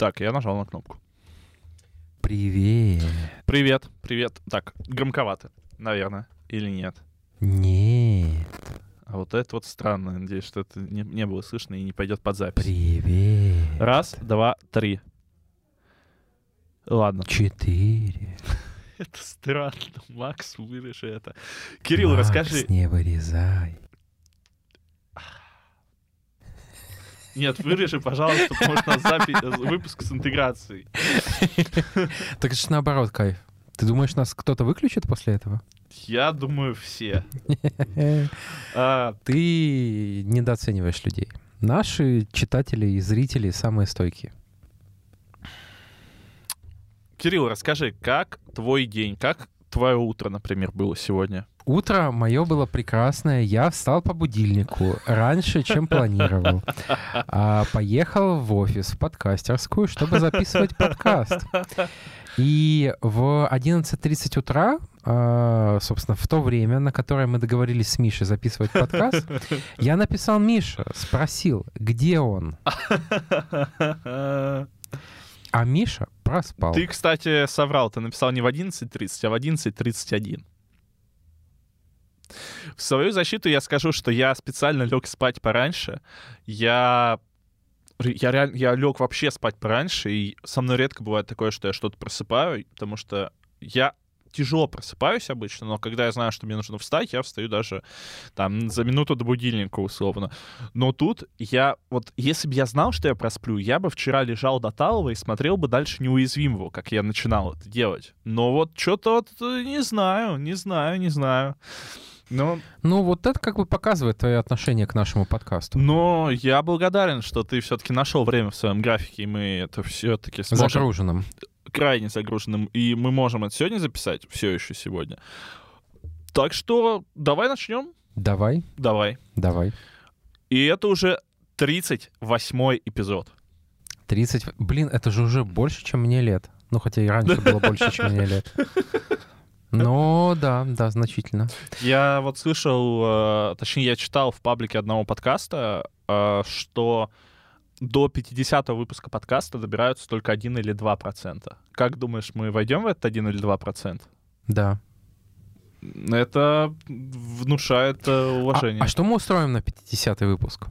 Так, я нажал на кнопку. Привет. Привет, привет. Так, громковато, наверное, или нет? Нет. А вот это вот странно. Надеюсь, что это не, не было слышно и не пойдет под запись. Привет. Раз, два, три. Ладно. Четыре. Это странно. Макс, вырежи это. Кирилл, Макс, расскажи. не вырезай. Нет, вырежи, пожалуйста, потому что запись, выпуск с интеграцией. Так это же наоборот, кайф. Ты думаешь, нас кто-то выключит после этого? Я думаю, все. А, Ты недооцениваешь людей. Наши читатели и зрители самые стойкие. Кирилл, расскажи, как твой день, как твое утро, например, было сегодня? Утро мое было прекрасное. Я встал по будильнику раньше, чем планировал. А поехал в офис, в подкастерскую, чтобы записывать подкаст. И в 11.30 утра, а, собственно, в то время, на которое мы договорились с Мишей записывать подкаст, я написал Миша, спросил, где он. А Миша проспал. Ты, кстати, соврал. Ты написал не в 11.30, а в 11.31. В свою защиту я скажу, что я специально лег спать пораньше. Я я, реаль- я лег вообще спать пораньше, и со мной редко бывает такое, что я что-то просыпаю, потому что я тяжело просыпаюсь обычно, но когда я знаю, что мне нужно встать, я встаю даже там за минуту до будильника условно. Но тут я, вот если бы я знал, что я просплю, я бы вчера лежал до Талова и смотрел бы дальше неуязвимого, как я начинал это делать. Но вот что-то вот э, не знаю, не знаю, не знаю. Но, Ну, вот это как бы показывает твое отношение к нашему подкасту. но я благодарен, что ты все-таки нашел время в своем графике, и мы это все-таки сможем Загруженным. крайне загруженным, и мы можем это сегодня записать, все еще сегодня. Так что давай начнем. Давай, Давай. давай. И это уже 38-й эпизод. 30... Блин, это же уже больше, чем мне лет. Ну, хотя и раньше было больше, чем мне лет. Но да, да, значительно. Я вот слышал, э, точнее, я читал в паблике одного подкаста, э, что до 50-го выпуска подкаста добираются только 1 или 2 процента. Как думаешь, мы войдем в этот 1 или 2 процента? Да. Это внушает э, А, уважение. а что мы устроим на 50-й выпуск?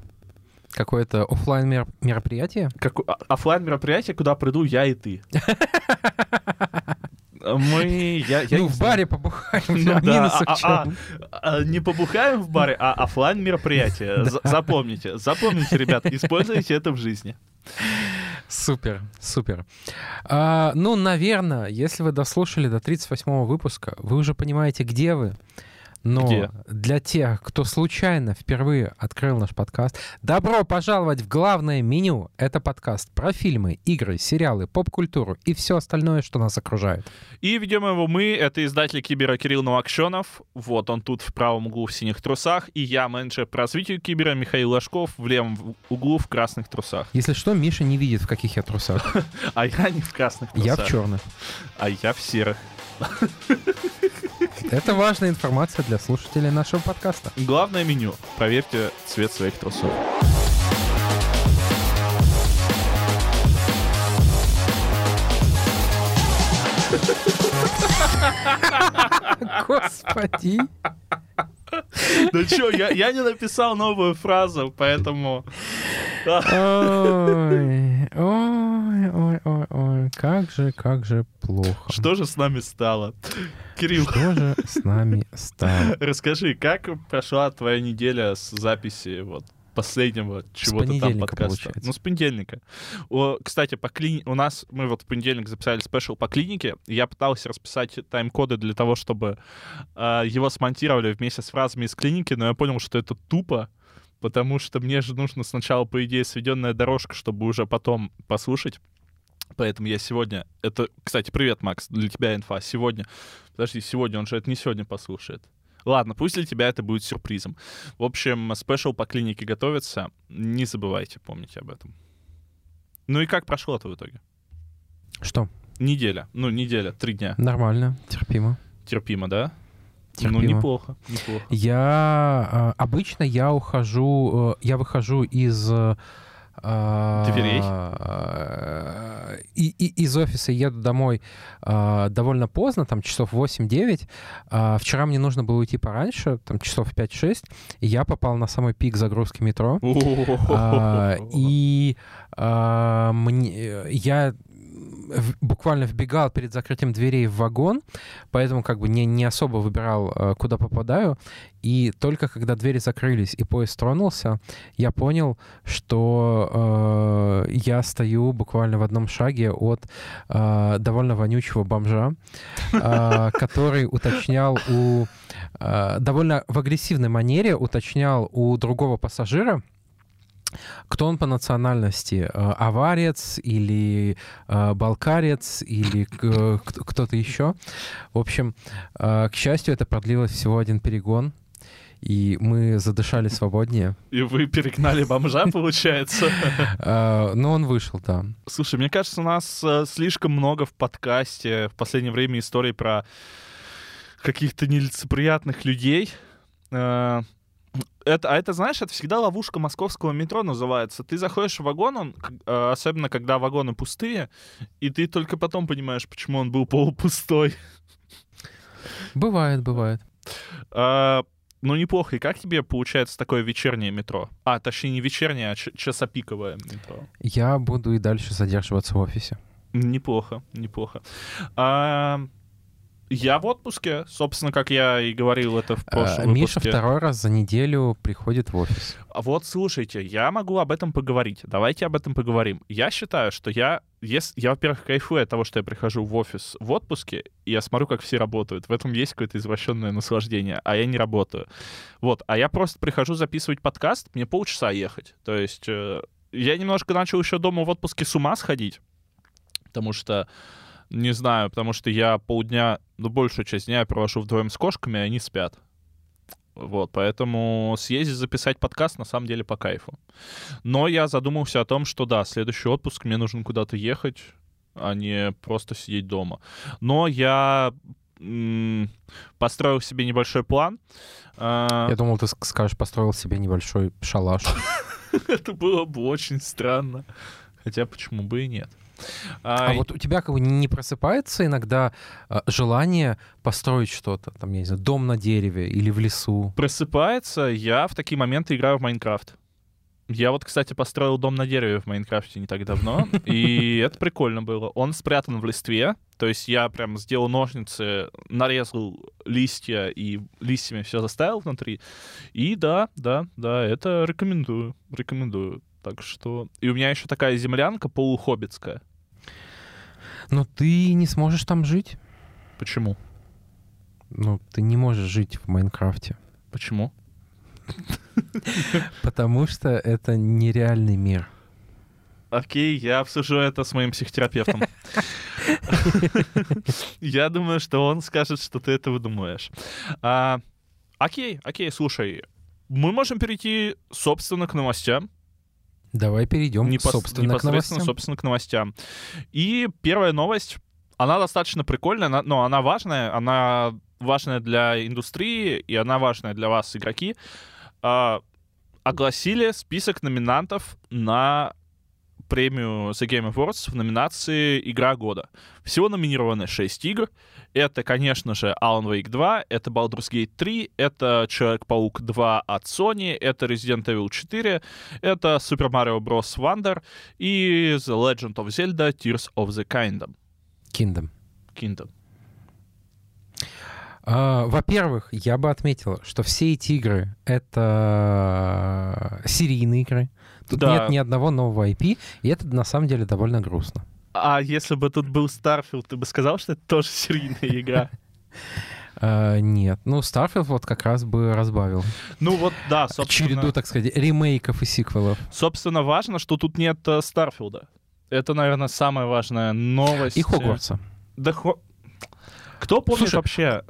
Какое-то оффлайн мероприятие? Как офлайн мероприятие, куда приду я и ты. Мы, я, я ну, в баре побухаем. Ну а да, а- а- а, не побухаем в баре, а офлайн мероприятие. Запомните, запомните, ребят, используйте это в жизни. Супер, супер. А, ну, наверное, если вы дослушали до 38-го выпуска, вы уже понимаете, где вы. Но Где? для тех, кто случайно впервые открыл наш подкаст, добро пожаловать в главное меню. Это подкаст про фильмы, игры, сериалы, поп-культуру и все остальное, что нас окружает. И ведем его мы, это издатель Кибера Кирилл Новокшенов. Вот он тут в правом углу в синих трусах. И я, менеджер по развитию Кибера Михаил Ложков, в левом углу в красных трусах. Если что, Миша не видит, в каких я трусах. А я не в красных трусах. Я в черных. А я в серых. Это важная информация для слушателей нашего подкаста. Главное меню. Проверьте цвет своих трусов. Господи. Ну что, я, я не написал новую фразу, поэтому... Ой, ой, ой, ой, ой, как же, как же плохо. Что же с нами стало? Кирилл, Что же с нами стало? расскажи, как прошла твоя неделя с записи вот последнего чего-то там подкаста? получается. Ну, с понедельника. О, кстати, по клини... у нас, мы вот в понедельник записали спешл по клинике, я пытался расписать тайм-коды для того, чтобы э, его смонтировали вместе с фразами из клиники, но я понял, что это тупо, потому что мне же нужно сначала, по идее, сведенная дорожка, чтобы уже потом послушать. Поэтому я сегодня... Это, кстати, привет, Макс, для тебя инфа. Сегодня... Подожди, сегодня, он же это не сегодня послушает. Ладно, пусть для тебя это будет сюрпризом. В общем, спешл по клинике готовится. Не забывайте, помните об этом. Ну и как прошло это в итоге? Что? Неделя. Ну, неделя, три дня. Нормально, терпимо. Терпимо, да? Терпимо. Ну, неплохо, неплохо. Я э, обычно я ухожу, э, я выхожу из э, Дверей? И, и, из офиса еду домой э, довольно поздно, там часов 8-9. Э, вчера мне нужно было уйти пораньше, там часов 5-6, и я попал на самый пик загрузки метро. Э, и э, мне, я буквально вбегал перед закрытием дверей в вагон, поэтому как бы не, не особо выбирал, э, куда попадаю. И только когда двери закрылись и поезд тронулся, я понял, что э, я стою буквально в одном шаге от э, довольно вонючего бомжа, э, который уточнял у... Э, довольно в агрессивной манере уточнял у другого пассажира, кто он по национальности? Э, аварец или э, балкарец или кто-то еще? В общем, э, к счастью, это продлилось всего один перегон, и мы задышали свободнее. И вы перегнали бомжа, получается? Ну, он вышел, да. Слушай, мне кажется, у нас слишком много в подкасте в последнее время историй про каких-то нелицеприятных людей это, а это, знаешь, это всегда ловушка московского метро называется. Ты заходишь в вагон, он, э, особенно когда вагоны пустые, и ты только потом понимаешь, почему он был полупустой. Бывает, бывает. А, ну, неплохо. И как тебе получается такое вечернее метро? А, точнее, не вечернее, а часопиковое метро. Я буду и дальше задерживаться в офисе. Неплохо, неплохо. А, я в отпуске, собственно, как я и говорил это в прошлом а, Миша второй раз за неделю приходит в офис. А вот, слушайте, я могу об этом поговорить. Давайте об этом поговорим. Я считаю, что я, если, я, во-первых, кайфую от того, что я прихожу в офис в отпуске, и я смотрю, как все работают. В этом есть какое-то извращенное наслаждение, а я не работаю. Вот, а я просто прихожу записывать подкаст, мне полчаса ехать. То есть э, я немножко начал еще дома в отпуске с ума сходить, потому что не знаю, потому что я полдня, ну, большую часть дня я провожу вдвоем с кошками, и они спят. Вот, поэтому съездить записать подкаст на самом деле по кайфу. Но я задумался о том, что да, следующий отпуск мне нужно куда-то ехать, а не просто сидеть дома. Но я построил себе небольшой план. А, я думал, ты скажешь, построил себе небольшой шалаш. Это было бы очень странно. Хотя почему бы и нет. А, а вот у тебя как бы не просыпается иногда а, желание построить что-то, там, я не знаю, дом на дереве или в лесу? Просыпается, я в такие моменты играю в Майнкрафт. Я вот, кстати, построил дом на дереве в Майнкрафте не так давно, и это прикольно было. Он спрятан в листве, то есть я прям сделал ножницы, нарезал листья и листьями все заставил внутри. И да, да, да, это рекомендую, рекомендую. Так что... И у меня еще такая землянка полухоббитская. Но ты не сможешь там жить. Почему? Ну, ты не можешь жить в Майнкрафте. Почему? Потому что это нереальный мир. Окей, я обсужу это с моим психотерапевтом. Я думаю, что он скажет, что ты это выдумываешь. А, окей, окей, слушай. Мы можем перейти, собственно, к новостям. Давай перейдем Непос... собственно, непосредственно, к собственно, к новостям. И первая новость, она достаточно прикольная, но она важная, она важная для индустрии, и она важная для вас, игроки. А, огласили список номинантов на премию The Game Awards в номинации «Игра года». Всего номинированы 6 игр. Это, конечно же, Alan Wake 2, это Baldur's Gate 3, это Человек-паук 2 от Sony, это Resident Evil 4, это Super Mario Bros. Wonder и The Legend of Zelda Tears of the Kingdom. Kingdom. Kingdom. Uh, во-первых, я бы отметил, что все эти игры — это серийные игры. Тут да. нет ни одного нового IP, и это на самом деле довольно грустно. А если бы тут был Starfield, ты бы сказал, что это тоже серийная игра? Uh, нет. Ну, Starfield вот как раз бы разбавил. Ну вот, да, собственно... Череду, так сказать, ремейков и сиквелов. Собственно, важно, что тут нет Старфилда. Это, наверное, самая важная новость. И Хогвартса. Да, Хо... Кто помнит Слушай, вообще...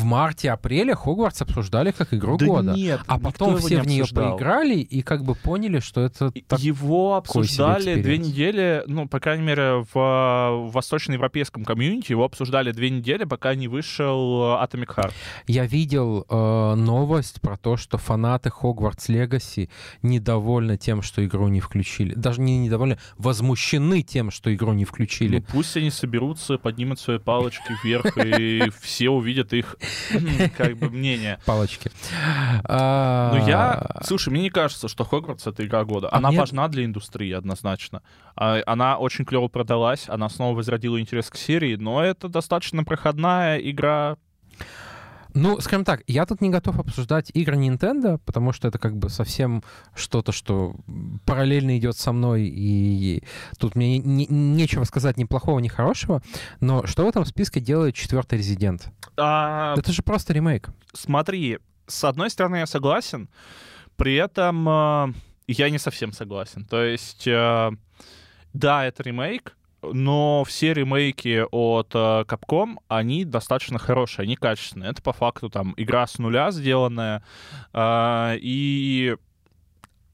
в марте-апреле Хогвартс обсуждали как игру Да года. нет, А потом все не в нее обсуждал. поиграли и как бы поняли, что это так- Его обсуждали две недели, ну, по крайней мере, в, э, в восточноевропейском комьюнити его обсуждали две недели, пока не вышел э, Atomic Heart. Я видел э, новость про то, что фанаты Хогвартс Легаси недовольны тем, что игру не включили. Даже не недовольны, возмущены тем, что игру не включили. Ну, пусть они соберутся, поднимут свои палочки вверх, и все увидят их, как бы, мнение. Палочки. А, Ну, я... Слушай, мне не кажется, что Хогвартс — это игра года. А Она важна для индустрии, однозначно. А, Она очень клево продалась, она снова возродила интерес к серии, но это достаточно проходная игра. Ну, скажем так, я тут не готов обсуждать игры Nintendo, потому что это как бы совсем что-то, что параллельно идет со мной, и тут мне не- нечего сказать ни плохого, ни хорошего. Но что в этом списке делает четвертый Резидент? А, Это же просто ремейк. смотри, с одной стороны, я согласен, при этом э, я не совсем согласен. То есть, э, да, это ремейк, но все ремейки от э, Capcom, они достаточно хорошие, они качественные. Это по факту там игра с нуля сделанная, э, и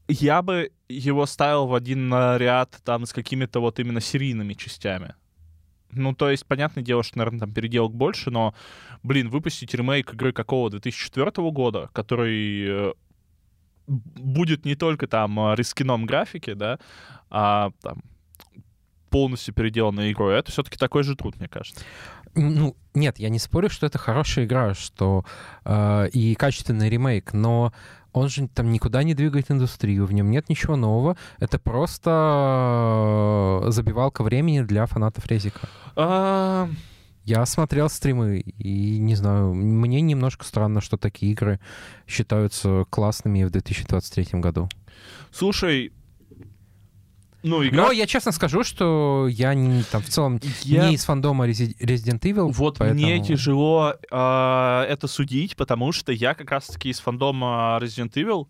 я бы его ставил в один ряд там с какими-то вот именно серийными частями. Ну, то есть, понятное дело, что, наверное, там переделок больше, но, блин, выпустить ремейк игры какого 2004 года, который э, будет не только там рискином графики, да, а там полностью переделанной игрой, это все-таки такой же труд, мне кажется. Ну, нет, я не спорю, что это хорошая игра, что э, и качественный ремейк, но он же там никуда не двигает индустрию, в нем нет ничего нового. Это просто э, забивалка времени для фанатов Резика. А, Я смотрел стримы, и не знаю, мне немножко странно, что такие игры считаются классными в 2023 году. слушай, ну, игра... Но я честно скажу, что я не, там в целом Я- не из фандома Resi- Resident Evil. Вот поэтому- мне тяжело а, это судить, потому что я как раз-таки из фандома Resident Evil,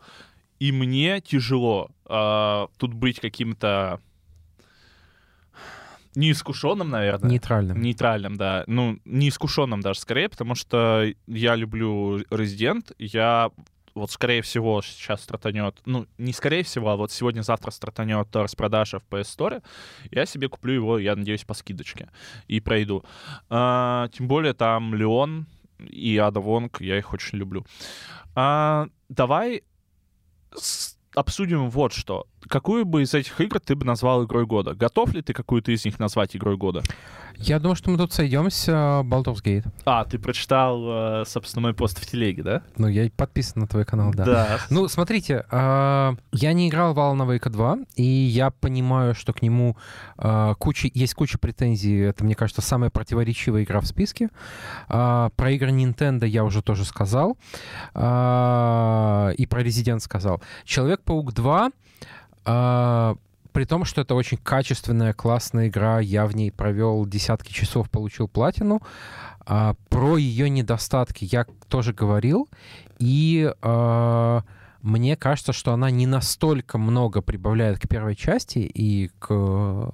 и мне тяжело а, тут быть каким-то неискушенным, наверное. Нейтральным. Нейтральным, да. Ну, неискушенным даже скорее, потому что я люблю Resident. Я вот скорее всего сейчас стартанет, ну, не скорее всего, а вот сегодня-завтра стартанет распродажа в PS Store. Я себе куплю его, я надеюсь, по скидочке и пройду. А, тем более там Леон и Ада Вонг, я их очень люблю. А, давай с- обсудим вот что. Какую бы из этих игр ты бы назвал игрой года? Готов ли ты какую-то из них назвать игрой года? Я думаю, что мы тут сойдемся. Baldur's Gate. А, ты прочитал, э, собственно, мой пост в телеге, да? Ну, я подписан на твой канал, да. Ну, смотрите, а, я не играл в Alan Wake 2, и я понимаю, что к нему а, куча, есть куча претензий. Это, мне кажется, самая противоречивая игра в списке. Про игры Nintendo я уже тоже сказал. И про Resident сказал. Человек-паук 2 а, при том, что это очень качественная, классная игра, я в ней провел десятки часов, получил платину. А, про ее недостатки я тоже говорил. И а, мне кажется, что она не настолько много прибавляет к первой части и к,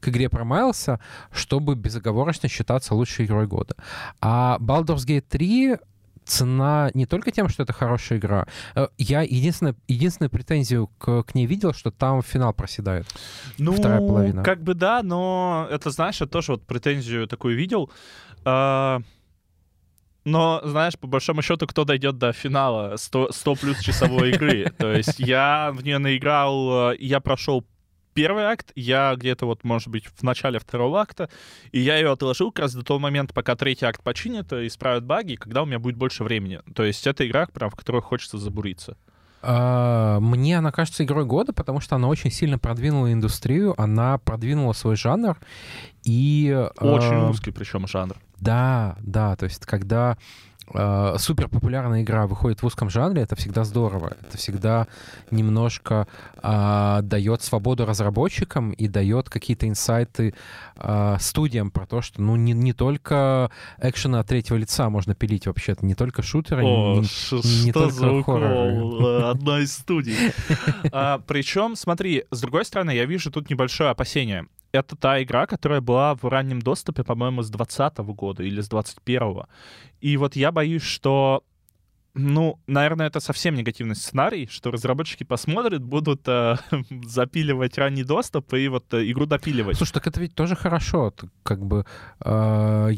к игре про Майлса, чтобы безоговорочно считаться лучшей игрой года. А Baldur's Gate 3 цена не только тем, что это хорошая игра. Э, Я единственную, единственную претензию к, к ней видел, что там финал проседает. Ну, Вторая половина. как бы да, но это, знаешь, я тоже вот претензию такую видел. А, Но, знаешь, по большому счету, кто дойдет до финала 100, 100 плюс часовой игры? То есть я в нее наиграл, э, я прошел первый акт, я где-то вот, может быть, в начале второго акта, и я ее отложил как раз до того момента, пока третий акт починит и исправит баги, когда у меня будет больше времени. То есть это игра, прям, в которую хочется забуриться. А, Мне она кажется игрой года, потому что она очень сильно продвинула индустрию, она продвинула свой жанр. И, Очень а, узкий причем жанр. Да, да, то есть когда э, супер популярная игра выходит в узком жанре, это всегда здорово. Это всегда немножко э, дает свободу разработчикам и дает какие-то инсайты э, студиям про то, что ну не, не только экшена от третьего лица можно пилить вообще-то, не только шутеры, О, не- ш- не что только за укол хорроры. э, одной из студий. А, Причем, смотри, с другой стороны, я вижу тут небольшое опасение. Это та игра, которая была в раннем доступе, по-моему, с 2020 года или с 2021. И вот я боюсь, что ну, наверное, это совсем негативный сценарий, что разработчики посмотрят, будут э, запиливать ранний доступ и вот э, игру допиливать. Слушай, так это ведь тоже хорошо. Как бы э,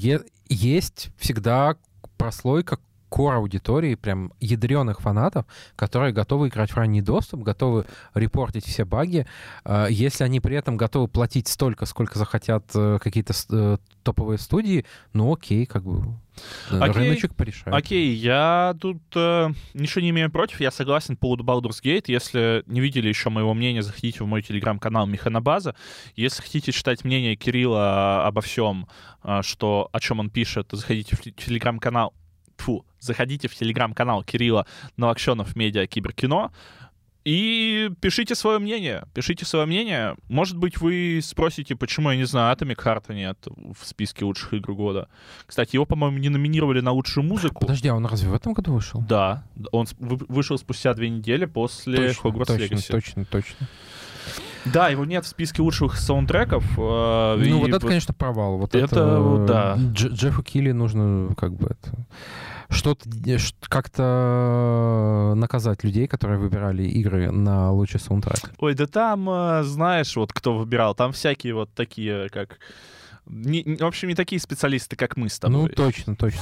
есть всегда прослойка кор аудитории, прям ядреных фанатов, которые готовы играть в ранний доступ, готовы репортить все баги, э, если они при этом готовы платить столько, сколько захотят э, какие-то э, топовые студии, ну окей, как бы Окей. Рыночек порешает. Окей, я тут э, ничего не имею против, я согласен по поводу Baldur's Gate. Если не видели еще моего мнения, заходите в мой телеграм-канал Механобаза. Если хотите читать мнение Кирилла обо всем, что, о чем он пишет, заходите в телеграм-канал Фу, заходите в телеграм-канал Кирилла Новокшенов Медиа Киберкино и пишите свое мнение. Пишите свое мнение. Может быть, вы спросите, почему, я не знаю, Atomic Heart нет в списке лучших игр года. Кстати, его, по-моему, не номинировали на лучшую музыку. Подожди, а он разве в этом году вышел? Да. Он вышел спустя две недели после точно, Hogwarts точно, Legacy. Точно, точно. Да, его нет в списке лучших саундтреков. Э, ну, вот это, конечно, провал. Вот это, это да. Дж Джеффу Килли нужно как бы это что-то как-то наказать людей, которые выбирали игры на лучший саундтрек. Ой, да там, э, знаешь, вот кто выбирал, там всякие вот такие, как... Не, в общем, не такие специалисты, как мы с тобой. Ну, точно, точно.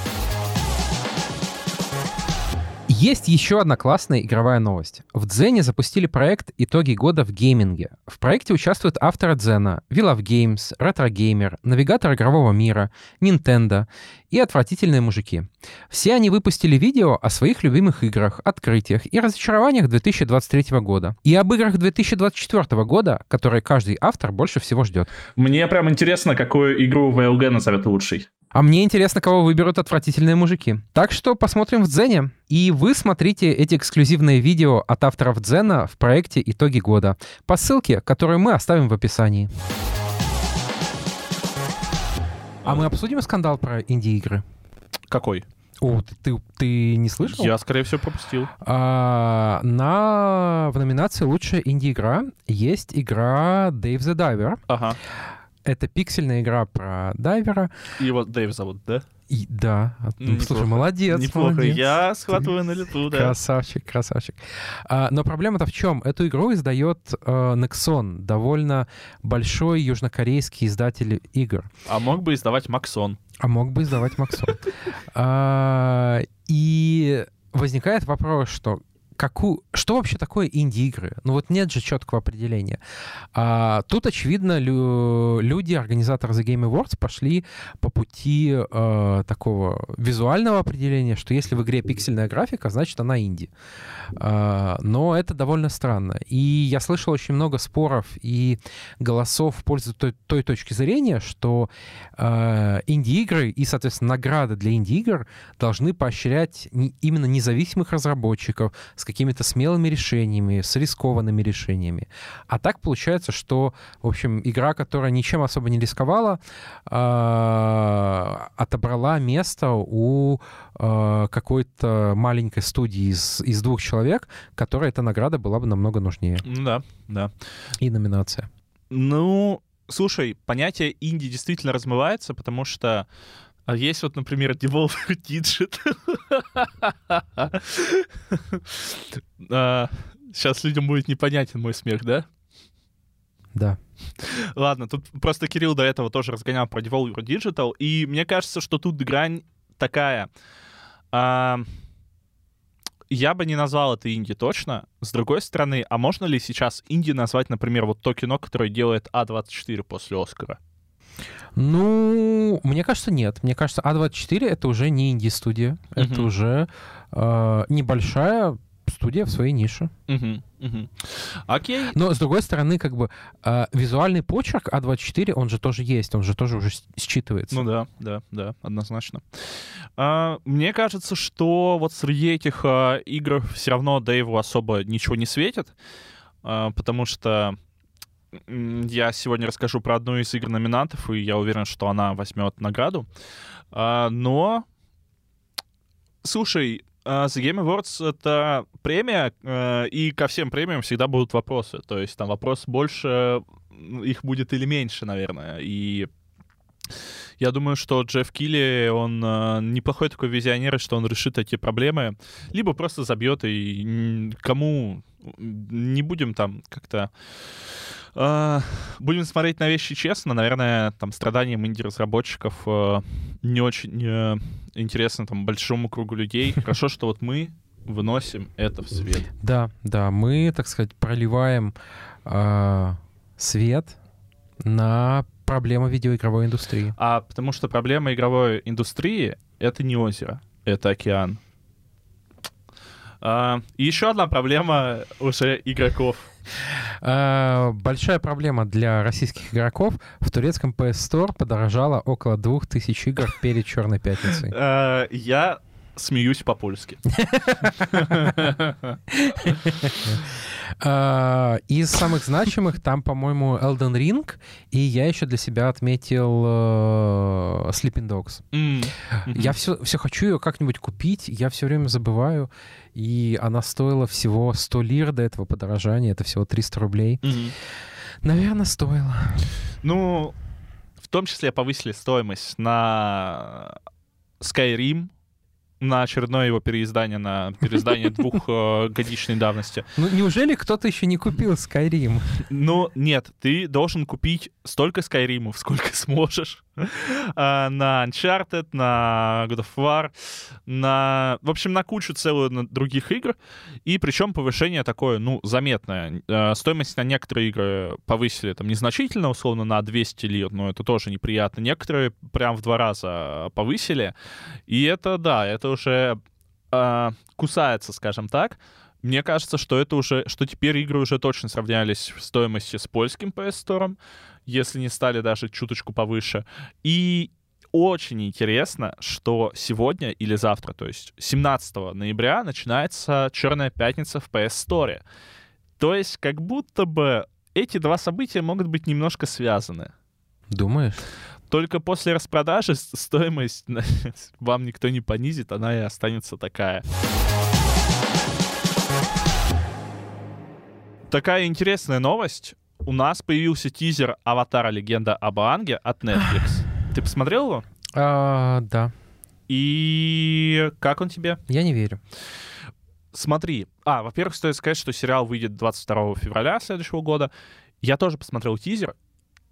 Есть еще одна классная игровая новость. В Дзене запустили проект «Итоги года в гейминге». В проекте участвуют авторы Дзена, of Games, Retro Gamer, Навигатор игрового мира, Nintendo и отвратительные мужики. Все они выпустили видео о своих любимых играх, открытиях и разочарованиях 2023 года. И об играх 2024 года, которые каждый автор больше всего ждет. Мне прям интересно, какую игру VLG назовет лучшей. А мне интересно, кого выберут отвратительные мужики. Так что посмотрим в Дзене. И вы смотрите эти эксклюзивные видео от авторов Дзена в проекте «Итоги года» по ссылке, которую мы оставим в описании. А мы обсудим скандал про инди-игры? Какой? О, ты, ты, не слышал? Я, скорее всего, пропустил. А, на, в номинации «Лучшая инди-игра» есть игра Dave the Diver. Ага. Это пиксельная игра про дайвера. Его Дэйв зовут, да? И, да. Неплохо. Слушай, молодец. Неплохо. Молодец. Я схватываю Ты... на лету, да. Красавчик, красавчик. А, но проблема-то в чем? Эту игру издает э, Nexon, довольно большой южнокорейский издатель игр. А мог бы издавать Максон. А мог бы издавать Максон. А, и возникает вопрос, что какую, что вообще такое инди-игры? Ну вот нет же четкого определения. А, тут, очевидно, лю, люди, организаторы The Game Awards, пошли по пути а, такого визуального определения, что если в игре пиксельная графика, значит она инди. А, но это довольно странно. И я слышал очень много споров и голосов в пользу той, той точки зрения, что а, инди-игры и, соответственно, награды для инди-игр должны поощрять не, именно независимых разработчиков, с какими-то смелыми решениями, с рискованными решениями. А так получается, что, в общем, игра, которая ничем особо не рисковала, э, отобрала место у э, какой-то маленькой студии из, из двух человек, которой эта награда была бы намного нужнее. Да, да. И номинация. Ну, слушай, понятие инди действительно размывается, потому что а есть вот, например, Devolver Digit. Сейчас людям будет непонятен мой смех, да? Да. Ладно, тут просто Кирилл до этого тоже разгонял про Devolver Digital, и мне кажется, что тут грань такая. А, я бы не назвал это инди точно. С другой стороны, а можно ли сейчас инди назвать, например, вот то кино, которое делает А24 после Оскара? Ну, мне кажется, нет. Мне кажется, А24 это уже не инди-студия. Uh-huh. Это уже э, небольшая студия в своей нише. Uh-huh. Угу. Окей. Но, с другой стороны, как бы э, визуальный почерк А24, он же тоже есть, он же тоже уже считывается. Ну да, да, да, однозначно. А, мне кажется, что вот среди этих а, игр все равно Дэйву особо ничего не светит, а, потому что я сегодня расскажу про одну из игр номинантов, и я уверен, что она возьмет награду. А, но, слушай, а, The Game Awards — это премия, э, и ко всем премиям всегда будут вопросы. То есть там вопрос больше их будет или меньше, наверное. И я думаю, что Джефф Килли, он э, неплохой такой визионер, что он решит эти проблемы, либо просто забьет и кому не будем там как-то э, будем смотреть на вещи честно, наверное, там страданиям инди-разработчиков э, не очень э, интересно там большому кругу людей. Хорошо, что вот мы выносим это в свет. Да, да, мы, так сказать, проливаем э, свет на проблемы видеоигровой индустрии. А потому что проблема игровой индустрии — это не озеро, это океан. А, и еще одна проблема уже игроков. А, большая проблема для российских игроков. В турецком PS Store подорожало около 2000 игр перед Черной пятницей. А, я смеюсь по-польски. А, из самых значимых там, по-моему, Elden Ring, и я еще для себя отметил uh, Sleeping Dogs. Я все, все хочу ее как-нибудь купить, я все время забываю, и она стоила всего 100 лир до этого подорожания, это всего 300 рублей. Наверное, стоило. Ну, в том числе повысили стоимость на Skyrim, на очередное его переиздание, на переиздание двухгодичной давности. Ну, неужели кто-то еще не купил Skyrim? Ну, нет, ты должен купить столько Skyrim'ов, сколько сможешь. А, на Uncharted, на God of War, на... В общем, на кучу целую других игр. И причем повышение такое, ну, заметное. А, стоимость на некоторые игры повысили там незначительно, условно, на 200 лир, но это тоже неприятно. Некоторые прям в два раза повысили. И это, да, это уже э, кусается, скажем так. Мне кажется, что это уже, что теперь игры уже точно сравнялись в стоимости с польским PS Store, если не стали даже чуточку повыше. И очень интересно, что сегодня или завтра, то есть 17 ноября, начинается Черная пятница в PS Store. То есть как будто бы эти два события могут быть немножко связаны. Думаешь? Только после распродажи стоимость вам никто не понизит, она и останется такая. Такая интересная новость. У нас появился тизер «Аватара. Легенда об Аанге» от Netflix. Ты посмотрел его? А, да. И как он тебе? Я не верю. Смотри. А, во-первых, стоит сказать, что сериал выйдет 22 февраля следующего года. Я тоже посмотрел тизер,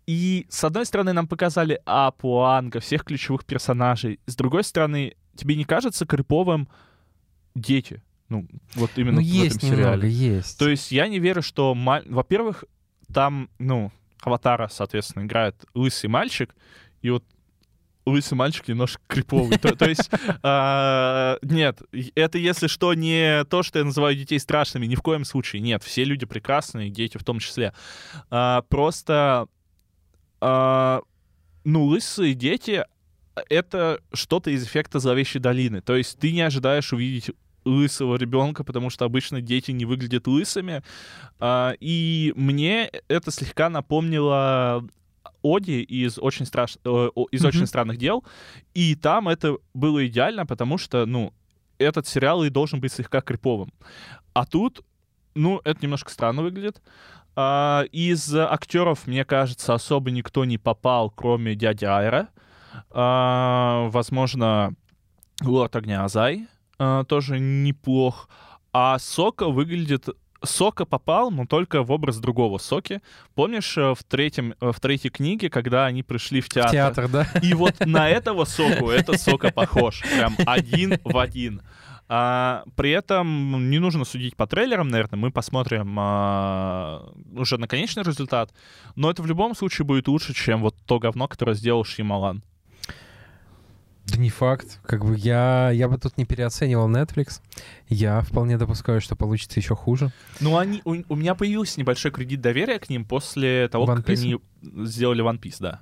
и, с одной стороны, нам показали Апу, Анга, всех ключевых персонажей. С другой стороны, тебе не кажется криповым дети? Ну, вот именно ну, в есть этом сериале. Немного, есть. То есть я не верю, что... Маль... Во-первых, там, ну, Аватара, соответственно, играет лысый мальчик, и вот лысый мальчик немножко криповый. То, то есть, э, нет, это, если что, не то, что я называю детей страшными, ни в коем случае. Нет, все люди прекрасные, дети в том числе. Э, просто а, ну, лысые дети — это что-то из эффекта зловещей долины. То есть ты не ожидаешь увидеть лысого ребенка, потому что обычно дети не выглядят лысыми. А, и мне это слегка напомнило Оди из очень страш... из mm-hmm. очень странных дел, и там это было идеально, потому что, ну, этот сериал и должен быть слегка криповым. А тут, ну, это немножко странно выглядит. А, из актеров, мне кажется, особо никто не попал, кроме дяди Айра. А, возможно, Лорд Огня Азай а, тоже неплох. А Сока выглядит Сока попал, но только в образ другого Соки. Помнишь э, в, третьем, э, в третьей книге, когда они пришли в театр? В театр, да. И вот на этого Соку этот Сока похож. Прям один в один. А, при этом не нужно судить по трейлерам, наверное, мы посмотрим а, уже на конечный результат. Но это в любом случае будет лучше, чем вот то говно, которое сделал Шималан. Да не факт. Как бы я, я бы тут не переоценивал Netflix. Я вполне допускаю, что получится еще хуже. Ну, они, у, у меня появился небольшой кредит доверия к ним после того, One как Piece? они сделали One Piece, да.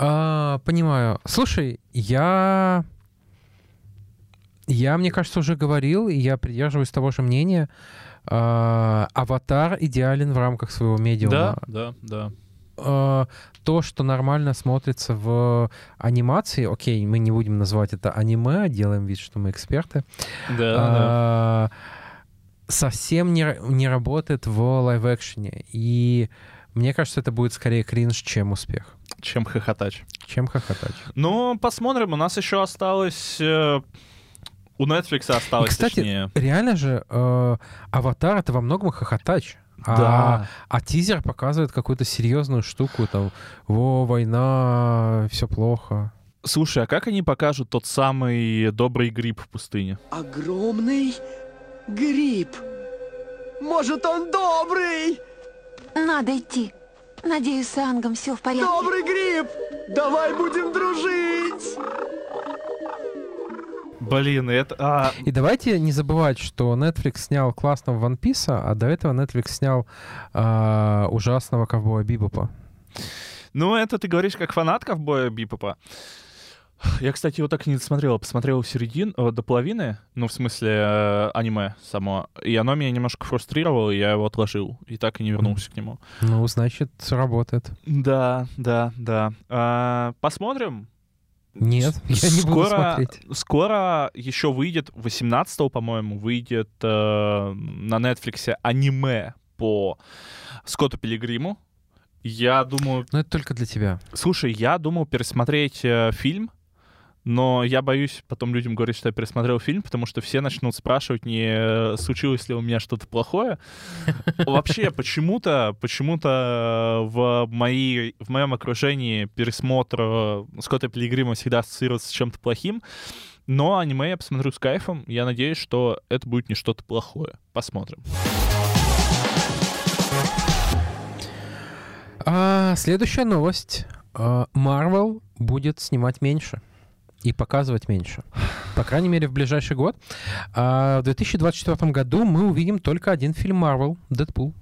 А, понимаю. Слушай, я я, мне кажется, уже говорил, и я придерживаюсь того же мнения. Э, аватар идеален в рамках своего медиума. Да, да, да. Э, то, что нормально смотрится в анимации, окей, мы не будем называть это аниме, делаем вид, что мы эксперты. Да, э, да. Совсем не, не работает в лайв-экшене. И Мне кажется, это будет скорее кринж, чем успех. Чем хохотач. Чем хохотач. Ну, посмотрим. У нас еще осталось... э, у Netflix осталось, И, кстати, точнее. Реально же, э, Аватар — это во многом хохотач. А, Да. а тизер показывает какую-то серьезную штуку, там, во, война, все плохо. Слушай, а как они покажут тот самый добрый гриб в пустыне? Огромный гриб. Может, он добрый? Надо идти. Надеюсь, с Ангом все в порядке. Добрый гриб! Давай будем дружить! Блин, это... а, И давайте не забывать, что Netflix снял классного One Piece, а до этого Netflix снял а, ужасного ковбоя Бибопа. ну, это ты говоришь как фанат ковбоя Бипопа. Я, кстати, его так и не досмотрел. Посмотрел в середину, э, до половины, ну, в смысле, э, аниме само. И оно меня немножко фрустрировало, и я его отложил. И так и не вернулся к нему. Ну, значит, работает. Да, да, да. А, посмотрим. Нет, я не буду смотреть. Скоро еще выйдет, 18 по-моему, выйдет э, на Netflix аниме по Скотту Пилигриму. Я думаю... Но это только для тебя. Слушай, я думал пересмотреть э, фильм, но я боюсь потом людям говорить, что я пересмотрел фильм, потому что все начнут спрашивать, не э, случилось ли у меня что-то плохое. Вообще, почему-то, почему-то в, моей, в моем окружении пересмотр э, Скотта Пилигрима всегда ассоциируется с чем-то плохим. Но аниме я посмотрю с кайфом. Я надеюсь, что это будет не что-то плохое. Посмотрим. А, следующая новость. Marvel будет снимать меньше и показывать меньше. По крайней мере, в ближайший год. А, в 2024 году мы увидим только один фильм Marvel — «Дэдпул».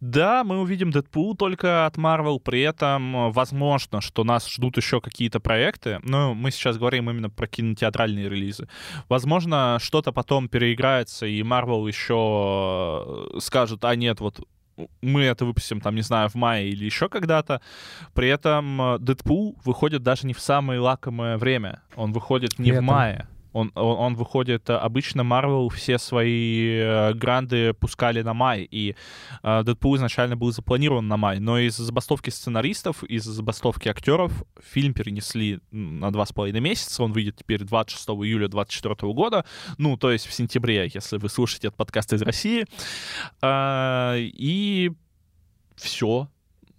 Да, мы увидим Дэдпул только от Marvel, при этом э, возможно, что нас ждут еще какие-то проекты, но мы сейчас говорим именно про кинотеатральные релизы. Возможно, что-то потом переиграется, и Marvel еще э, скажет, а нет, вот мы это выпустим, там, не знаю, в мае или еще когда-то. При этом э, Дэдпул выходит даже не в самое лакомое время. Он выходит не в Летом. мае. Он, он, он выходит... э, Обычно Marvel все свои э, гранды пускали на май, и э, Дэдпул изначально был запланирован на май, но из-за забастовки сценаристов, из-за забастовки актеров фильм перенесли на два с половиной месяца. Он выйдет теперь 26 июля 2024 года, ну, то есть в сентябре, если вы слушаете этот подкаст из России. А, И все.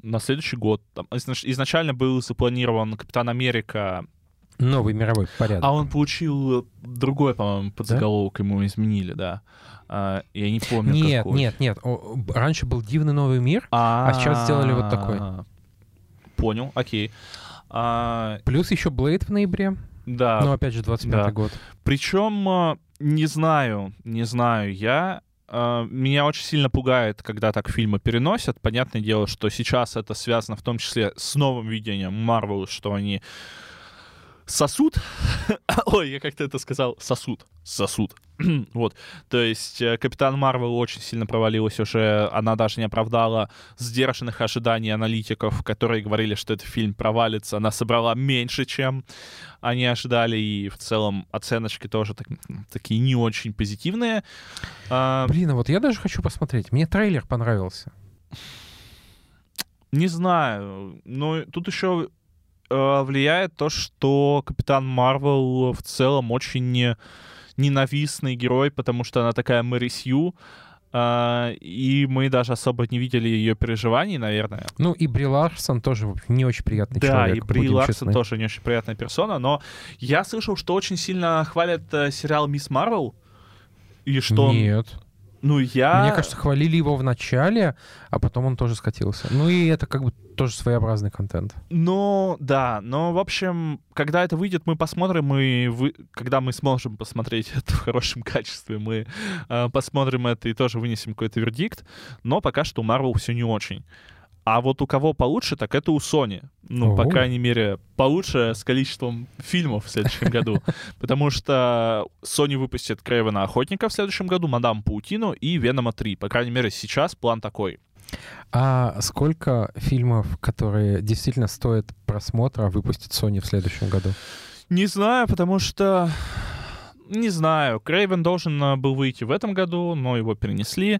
На следующий год. Изначально был запланирован Капитан Америка, Новый мировой порядок. а он получил другой, по-моему, подзаголовок, ему изменили, да. А, Я не помню, Нет, какой. нет, нет. Раньше был «Дивный новый мир», А сейчас сделали вот такой. Понял, окей. А, плюс еще «Блейд» в ноябре. Да, Ну, опять же, 25 да. год. Причем, э, не знаю, не знаю, я... э, Меня очень сильно пугает, когда так фильмы переносят. Понятное дело, что сейчас это связано в том числе с новым видением Марвел, что они сосуд. Ой, я как-то это сказал. Сосуд. Сосуд. вот. То есть э, Капитан Марвел очень сильно провалилась уже. Она даже не оправдала сдержанных ожиданий аналитиков, которые говорили, что этот фильм провалится. Она собрала меньше, чем они ожидали. И в целом оценочки тоже так- такие не очень позитивные. А, Блин, а вот я даже хочу посмотреть. Мне трейлер понравился. Не знаю, но тут еще влияет то, что Капитан Марвел в целом очень не- ненавистный герой, потому что она такая Мэри Сью, а, и мы даже особо не видели ее переживаний, наверное. Ну, и Бри Ларсон тоже не очень приятный Да, человек. и Бри Ларсон честны. тоже не очень приятная персона, но я слышал, что очень сильно хвалят э, сериал Мисс Марвел, и что Нет. Ну, я... Мне кажется, хвалили его в начале, а потом он тоже скатился. Ну и это как бы тоже своеобразный контент. Ну, да, но, в общем, когда это выйдет, мы посмотрим, и вы, когда мы сможем посмотреть это в хорошем качестве, мы э, посмотрим это и тоже вынесем какой-то вердикт, но пока что у Marvel все не очень. А вот у кого получше, так это у Sony. Ну, по О. крайней мере, получше с количеством фильмов в следующем году. Потому что Sony выпустит Крейвена Охотника в следующем году, Мадам Паутину и Венома 3. По крайней мере, сейчас план такой. А сколько фильмов, которые действительно стоят просмотра, выпустит Sony в следующем году? Не знаю, потому что не знаю. Крейвен должен э, был выйти в этом году, но его перенесли.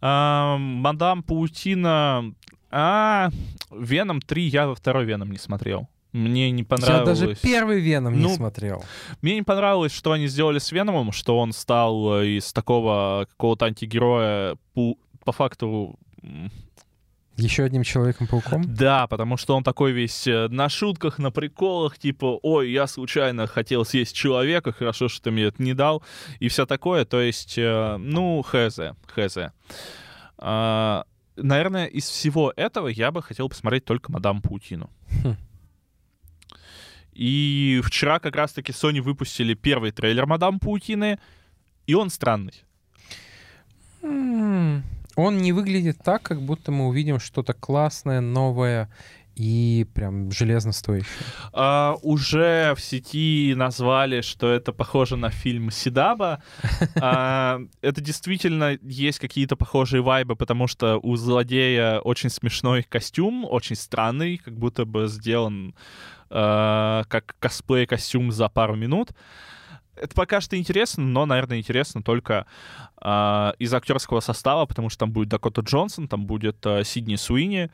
Мадам Паутина... А, Веном 3 я во второй Веном не смотрел. Мне не Я понравилось. даже первый Веном не Ну, смотрел. Мне не понравилось, что они сделали с Веномом, что он стал э, из такого какого-то антигероя по, по факту Еще одним Человеком-пауком? Да, потому что он такой весь э, на шутках, на приколах, типа, ой, я случайно хотел съесть человека, хорошо, что ты мне это не дал, и все такое. То есть, э, ну, хз, хз. А, наверное, из всего этого я бы хотел посмотреть только «Мадам Паутину». Хм. И вчера как раз-таки Sony выпустили первый трейлер «Мадам Паутины», и он странный. Он не выглядит так, как будто мы увидим что-то классное, новое и прям железно стоящее. А, уже в сети назвали, что это похоже на фильм Сидаба. А, это действительно есть какие-то похожие вайбы, потому что у злодея очень смешной костюм, очень странный, как будто бы сделан а, как косплей-костюм за пару минут. Это пока что интересно, но, наверное, интересно только а, из актерского состава, потому что там будет Дакота Джонсон, там будет а, Сидни Суини.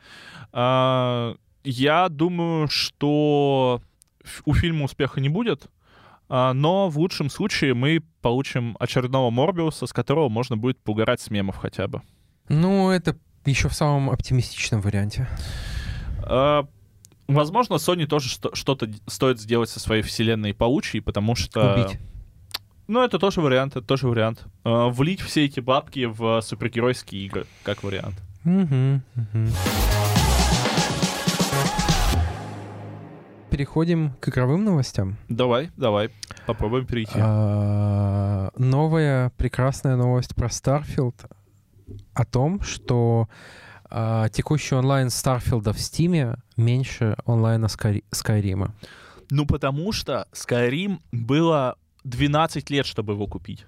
А, я думаю, что у фильма успеха не будет, а, но в лучшем случае мы получим очередного Морбиуса, с которого можно будет поугарать с мемов хотя бы. Ну, это еще в самом оптимистичном варианте. А, Возможно, Sony тоже что- что-то стоит сделать со своей вселенной паучьей, потому что... Убить. Ну, это тоже вариант, это тоже вариант. А, Влить все эти бабки в супергеройские игры, как вариант. Мгм, мгм. Переходим к игровым новостям. Давай, давай, попробуем перейти. А, Новая прекрасная новость про Starfield о том, что а, текущий онлайн Старфилда в Стиме меньше онлайна Скай- Скайрима. Ну, потому что Skyrim было 12 лет, чтобы его купить.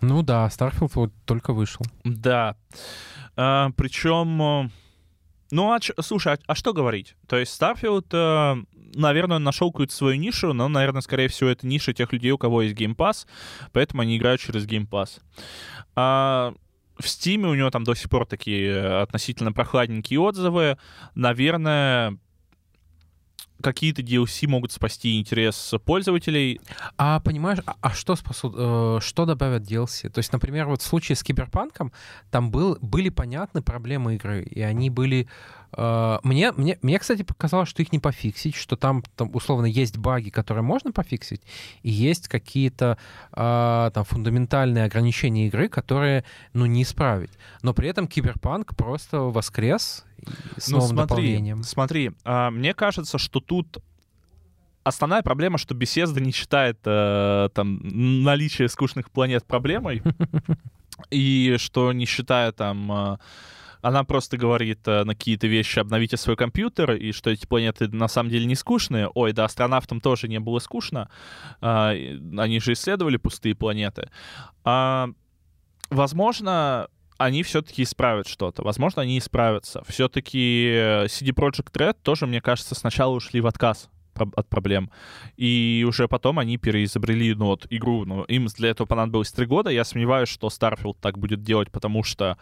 Ну да, Starfield вот только вышел. Да. А, причем, э, ну, а слушай, а, а что говорить? То есть Starfield, э, наверное, нашел какую-то свою нишу, но, наверное, скорее всего, это ниша тех людей, у кого есть Game Pass, поэтому они играют через Game Pass. А, в Steam у него там до сих пор такие э, относительно прохладненькие отзывы. Наверное, какие-то DLC могут спасти интерес пользователей. А понимаешь, а, а что спасут, э, что добавят DLC? То есть, например, вот в случае с Киберпанком там был, были понятны проблемы игры, и они были... э, мне, мне, мне, кстати, показалось, что их не пофиксить, что там, там условно есть баги, которые можно пофиксить, и есть какие-то э, там фундаментальные ограничения игры, которые, ну, не исправить. Но при этом Киберпанк просто воскрес с Ну, новым смотри, дополнением. смотри, а, мне кажется, что тут основная проблема, что беседа не считает э, там наличие скучных планет проблемой, и что не считая там э, она просто говорит э, на какие-то вещи обновите свой компьютер, и что эти планеты на самом деле не скучные. Ой, да, астронавтам тоже не было скучно. А, они же исследовали пустые планеты. А, возможно, они все-таки исправят что-то. Возможно, они исправятся. Все-таки CD Projekt Red тоже, мне кажется, сначала ушли в отказ от проблем. И уже потом они переизобрели ну, вот, игру. Но им для этого понадобилось три года. Я сомневаюсь, что Starfield так будет делать, потому что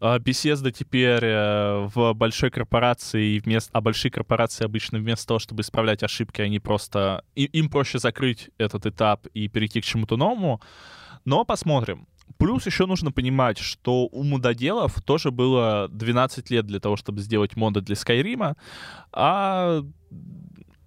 а, Bethesda теперь э, в большой корпорации, вместо, а большие корпорации обычно вместо того, чтобы исправлять ошибки, они просто... им проще закрыть этот этап и перейти к чему-то новому. Но посмотрим. Плюс еще нужно понимать, что у мододелов тоже было 12 лет для того, чтобы сделать моды для Скайрима, а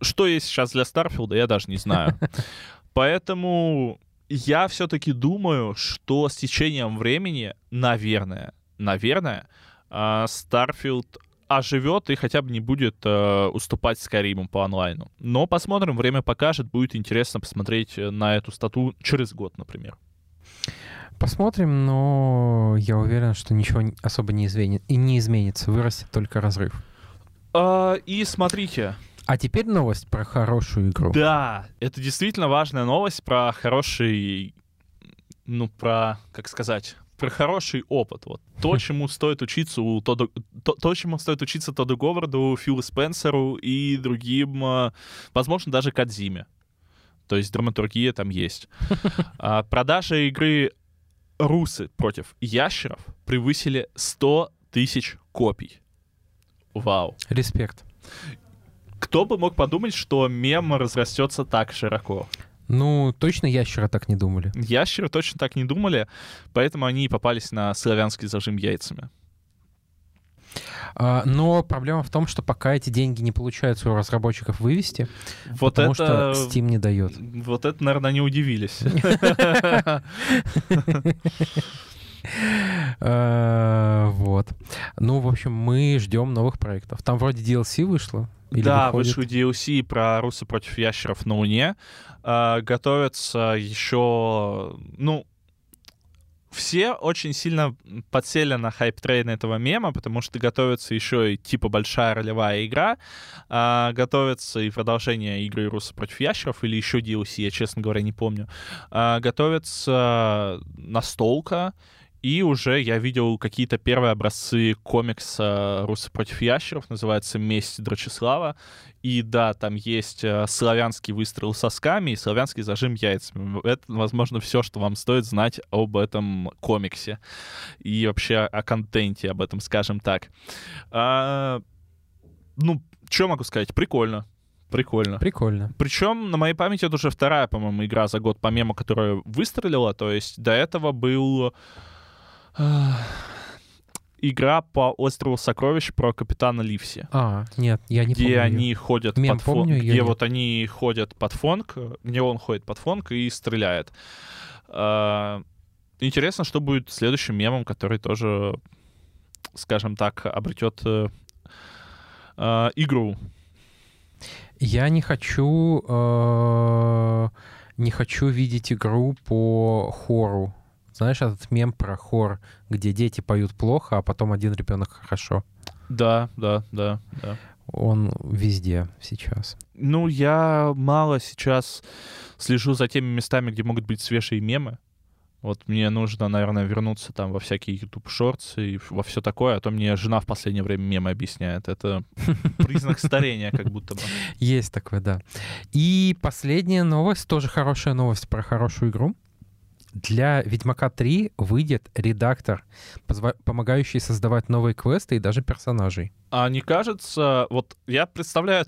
что есть сейчас для Starfield а, я даже не знаю. Поэтому я все-таки думаю, что с течением времени, наверное, наверное, Starfield оживет и хотя бы не будет э, уступать Skyrim у по онлайну. Но посмотрим, время покажет, будет интересно посмотреть э, на эту стату через год, например. Посмотрим, но я уверен, что ничего особо не изменит, и не изменится, вырастет только разрыв. А, и смотрите, А теперь новость про хорошую игру. да, это действительно важная новость про хороший, ну, про, как сказать, про хороший опыт. Вот то, чему стоит учиться у Тодда, то, то, чему стоит учиться Тодду Говарду, Филу Спенсеру и другим, э, возможно, даже Кадзиме. То есть драматургия там есть. А, Продажи игры «Русы против ящеров» превысили 100 тысяч копий. Вау. Респект. Кто бы мог подумать, что мем разрастется так широко? Ну, точно ящера так не думали. Ящеры точно так не думали, поэтому они и попались на славянский зажим яйцами. А, но проблема в том, что пока эти деньги не получается у разработчиков вывести, Вот потому это... что Steam не дает. Вот это, наверное, они удивились. А, Вот. Ну, в общем, мы ждем новых проектов. Там вроде DLC вышло. Или да, выходит? вышел DLC про русы против ящеров на Луне. А, готовятся еще, ну, все очень сильно подсели на hype train этого мема, потому что готовится еще и типа большая ролевая игра, а, готовится и продолжение игры Русы против ящеров, или еще DLC, я, честно говоря, не помню. А, готовится настолка, и уже я видел какие-то первые образцы комикса «Русы против ящеров», называется «Месть Драчеслава». И да, там есть э, славянский выстрел сосками и славянский зажим яйцами. Это, возможно, все, что вам стоит знать об этом комиксе. И вообще о контенте об этом, скажем так. А, ну, что могу сказать? Прикольно. Прикольно. Прикольно. Причем на моей памяти это уже вторая, по-моему, игра за год по мему, которая выстрелила. То есть до этого был игра по острову сокровищ про капитана Ливси. А, нет, я не где помню. её. они ходят Мем под фон, где нет. вот они ходят под фонк, где он ходит под фонк и стреляет. А, Интересно, что будет следующим мемом, который тоже, скажем так, обретет э, э, игру. Я не хочу... э, не хочу видеть игру по хору. Знаешь, этот мем про хор, где дети поют плохо, а потом один ребенок хорошо. Да, да, да, да. Он везде сейчас. Ну, я мало сейчас слежу за теми местами, где могут быть свежие мемы. Вот мне нужно, наверное, вернуться там во всякие YouTube Shorts и во все такое, а то мне жена в последнее время мемы объясняет. Это признак старения, как будто бы. Есть такое, да. И последняя новость, тоже хорошая новость про хорошую игру. Для Ведьмака 3 выйдет редактор, помогающий создавать новые квесты и даже персонажей. А не кажется, вот я представляю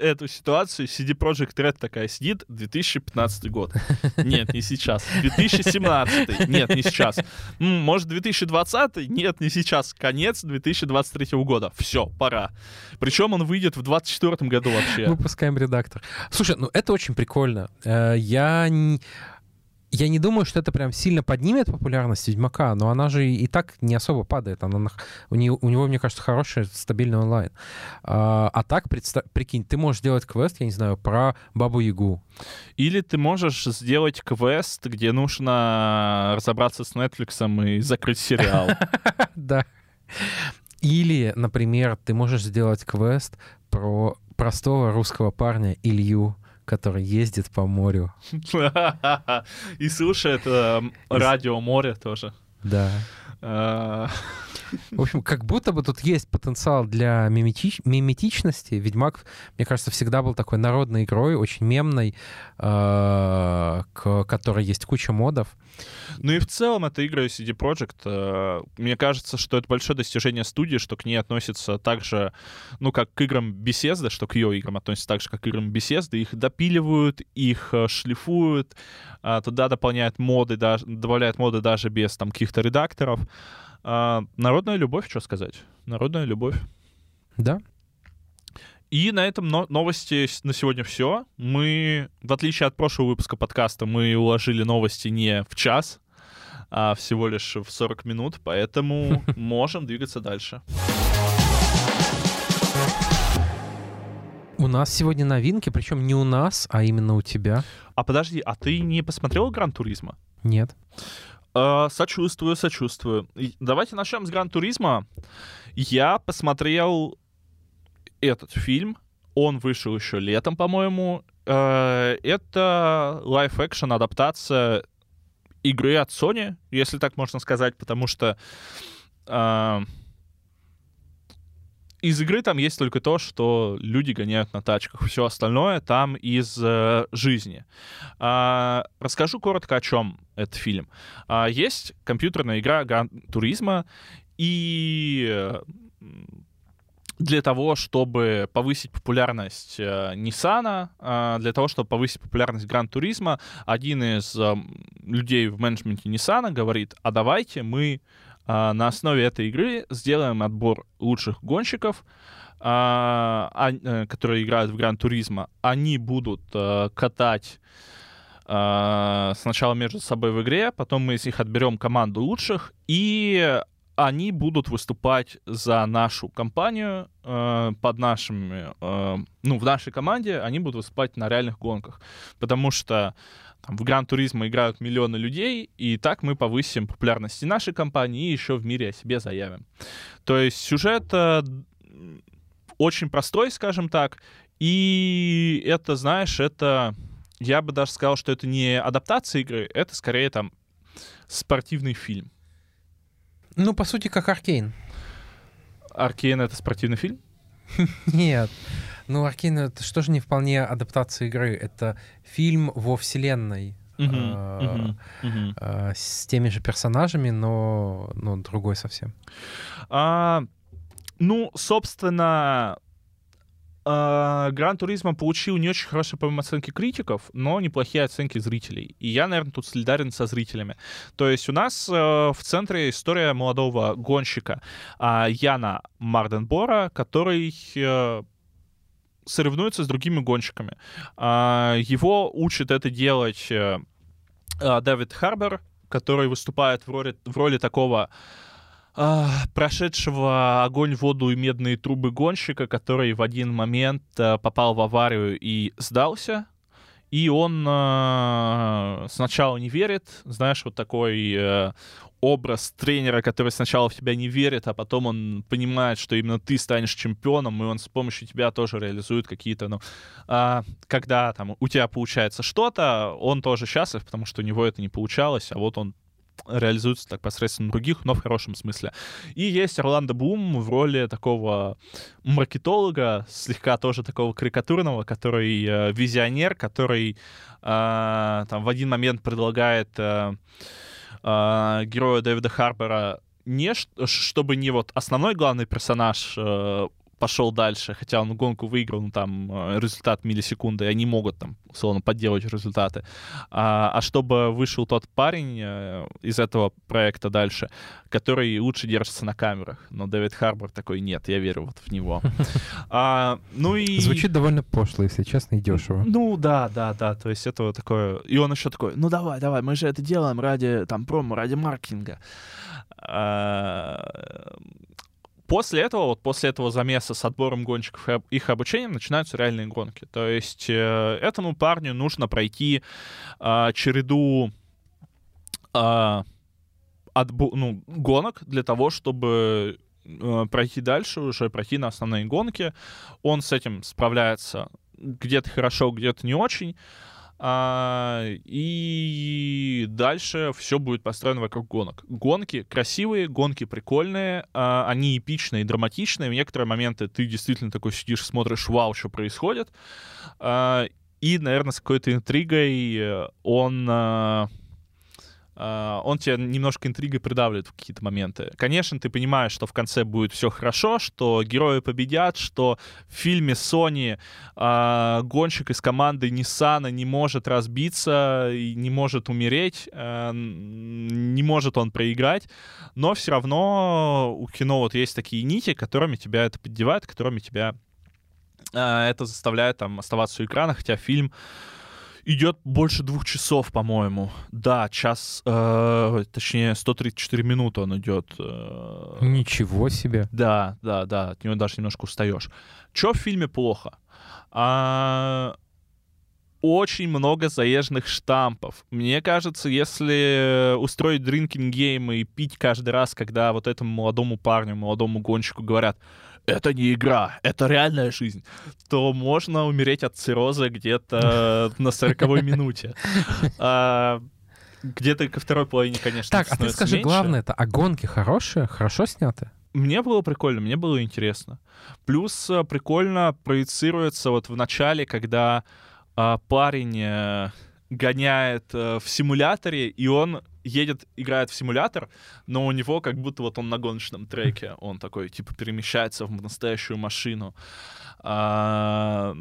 эту- ситуацию, CD Projekt Red такая сидит, 2015 год. Нет, не сейчас. 2017. Нет, не сейчас. Может, 2020? Нет, не сейчас. Конец 2023 года. Все, пора. Причем он выйдет в 2024 году вообще. Выпускаем редактор. Слушай, ну это очень прикольно. Э, Я. Я не думаю, что это прям сильно поднимет популярность Ведьмака, но она же и так не особо падает. Она, у, нее, у него, мне кажется, хороший, стабильный онлайн. А, а так, представь, прикинь, ты можешь делать квест, я не знаю, про Бабу-Ягу. Или ты можешь сделать квест, где нужно разобраться с Netflix и закрыть сериал. Да. Или, например, ты можешь сделать квест про простого русского парня Илью, который ездит по морю. И слушает э, радио море тоже. Да. Э, В общем, как будто бы тут есть потенциал для миметич- миметичности. Ведьмак, мне кажется, всегда был такой народной игрой, очень мемной, э, к которой есть куча модов. Ну и в целом это игры CD Projekt. э, Мне кажется, что это большое достижение студии, что к ней относятся так же, ну, как к играм Bethesda, что к ее играм относятся так же, как к играм Bethesda. Их допиливают, их э, шлифуют, а, туда дополняют моды, даже, добавляют моды даже без там каких-то редакторов. Народная любовь, что сказать? Народная любовь. Да? И на этом но- новости на сегодня все. Мы, в отличие от прошлого выпуска подкаста, мы уложили новости не в час, а всего лишь в 40 минут, поэтому можем двигаться дальше. У нас сегодня новинки, причем не у нас, а именно у тебя. А подожди, а ты не посмотрел Gran Turismo? Нет. Э, сочувствую, сочувствую. Давайте начнем с Gran Turismo. Я посмотрел этот фильм. Он вышел еще летом, по-моему. Э, Это live-action адаптация игры от Sony, если так можно сказать, потому что э, из игры там есть только то, что люди гоняют на тачках. Все остальное там из э, жизни. А, расскажу коротко, о чем этот фильм. А, есть компьютерная игра Гран Туризма, и э, для того, чтобы повысить популярность э, Nissan, э, для того, чтобы повысить популярность Гран Туризма, один из э, людей в менеджменте Nissan говорит, а давайте мы э, на основе этой игры сделаем отбор лучших гонщиков, э, а, которые играют в Гран Туризма. Они будут э, катать э, сначала между собой в игре, потом мы из них отберем команду лучших, и они будут выступать за нашу компанию э, под нашими, э, ну, в нашей команде они будут выступать на реальных гонках, потому что там, в Гран Туризма играют миллионы людей, и так мы повысим популярность нашей компании, и еще в мире о себе заявим. То есть сюжет э, очень простой, скажем так, и это, знаешь, это, я бы даже сказал, что это не адаптация игры, это скорее там спортивный фильм. Ну, по сути, как Аркейн. Аркейн — это спортивный фильм? Нет. Ну, Аркейн — это что же не вполне адаптация игры? Это фильм во вселенной. А, а, с теми же персонажами, но, но другой совсем. А, ну, собственно, Гран Туризма получил не очень хорошие, по-моему, оценки критиков, но неплохие оценки зрителей. И я, наверное, тут солидарен со зрителями. То есть у нас э, в центре история молодого гонщика э, Яна Марденбора, который э, соревнуется с другими гонщиками. Э, его учит это делать э, э, Дэвид Харбер, который выступает в роли, в роли такого прошедшего огонь, воду и медные трубы гонщика, который в один момент э, попал в аварию и сдался. И он э, сначала не верит, знаешь, вот такой э, образ тренера, который сначала в тебя не верит, а потом он понимает, что именно ты станешь чемпионом, и он с помощью тебя тоже реализует какие-то, ну, а, когда там у тебя получается что-то, он тоже счастлив, потому что у него это не получалось, а вот он реализуется так посредством других, но в хорошем смысле. И есть Орландо Блум в роли такого маркетолога, слегка тоже такого карикатурного, который э, визионер, который э, там в один момент предлагает э, э, герою Дэвида Харбера не чтобы не вот основной главный персонаж э, пошел дальше, хотя он гонку выиграл, ну, там, э, результат миллисекунды, и они могут, там, условно, подделать результаты. А, а чтобы вышел тот парень э, из этого проекта дальше, который лучше держится на камерах. Но Дэвид Харбор такой, нет, я верю вот в него. А, ну и... Звучит довольно пошло, если честно, и дешево. Ну, да, да, да, то есть это вот такое... И он еще такой, ну, давай, давай, мы же это делаем ради, там, промо, ради маркетинга. А, После этого, вот после этого замеса с отбором гонщиков и их обучением начинаются реальные гонки. То есть э, этому парню нужно пройти э, череду э, отбо- ну, гонок для того, чтобы э, пройти дальше, уже пройти на основные гонки. Он с этим справляется где-то хорошо, где-то не очень. А, и дальше все будет построено вокруг гонок. Гонки красивые, гонки прикольные, а, они эпичные, драматичные. В некоторые моменты ты действительно такой сидишь, смотришь, вау, что происходит. А, и, наверное, с какой-то интригой э, он а, он тебя немножко интригой придавливает в какие-то моменты. Конечно, ты понимаешь, что в конце будет все хорошо, что герои победят, что в фильме Sony э, гонщик из команды Nissan не может разбиться и не может умереть, э, не может он проиграть, но все равно у кино вот есть такие нити, которыми тебя это поддевает, которыми тебя э, это заставляет там оставаться у экрана, хотя фильм идет больше двух часов, по-моему. Да, час, э, точнее, 134 минуты он идет. Э, Ничего себе. Да, да, да, от него даже немножко устаешь. Что в фильме плохо? А, очень много заезженных штампов. Мне кажется, если устроить drinking game и пить каждый раз, когда вот этому молодому парню, молодому гонщику говорят, это не игра, это реальная жизнь, то можно умереть от цирроза где-то на сороковой минуте. А, где-то ко второй половине, конечно, Так, а ты скажи, главное это, а гонки хорошие, хорошо сняты? Мне было прикольно, мне было интересно. Плюс э, прикольно проецируется вот в начале, когда а, парень э, гоняет э, в симуляторе, и он едет, играет в симулятор, но у него как будто вот он на гоночном треке, он такой, типа, перемещается в настоящую машину. А,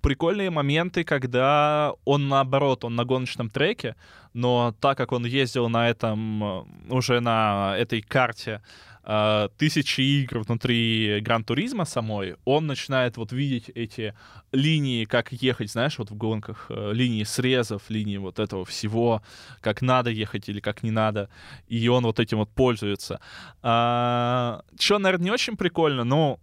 прикольные моменты, когда он наоборот, он на гоночном треке, но так как он ездил на этом, э, уже на этой карте, э, тысячи игр внутри Гран-туризма самой, он начинает вот видеть эти линии, как ехать, знаешь, вот в гонках, э, линии срезов, линии вот этого всего, как надо ехать или как не надо, и он вот этим вот пользуется. А, что, наверное, не очень прикольно, но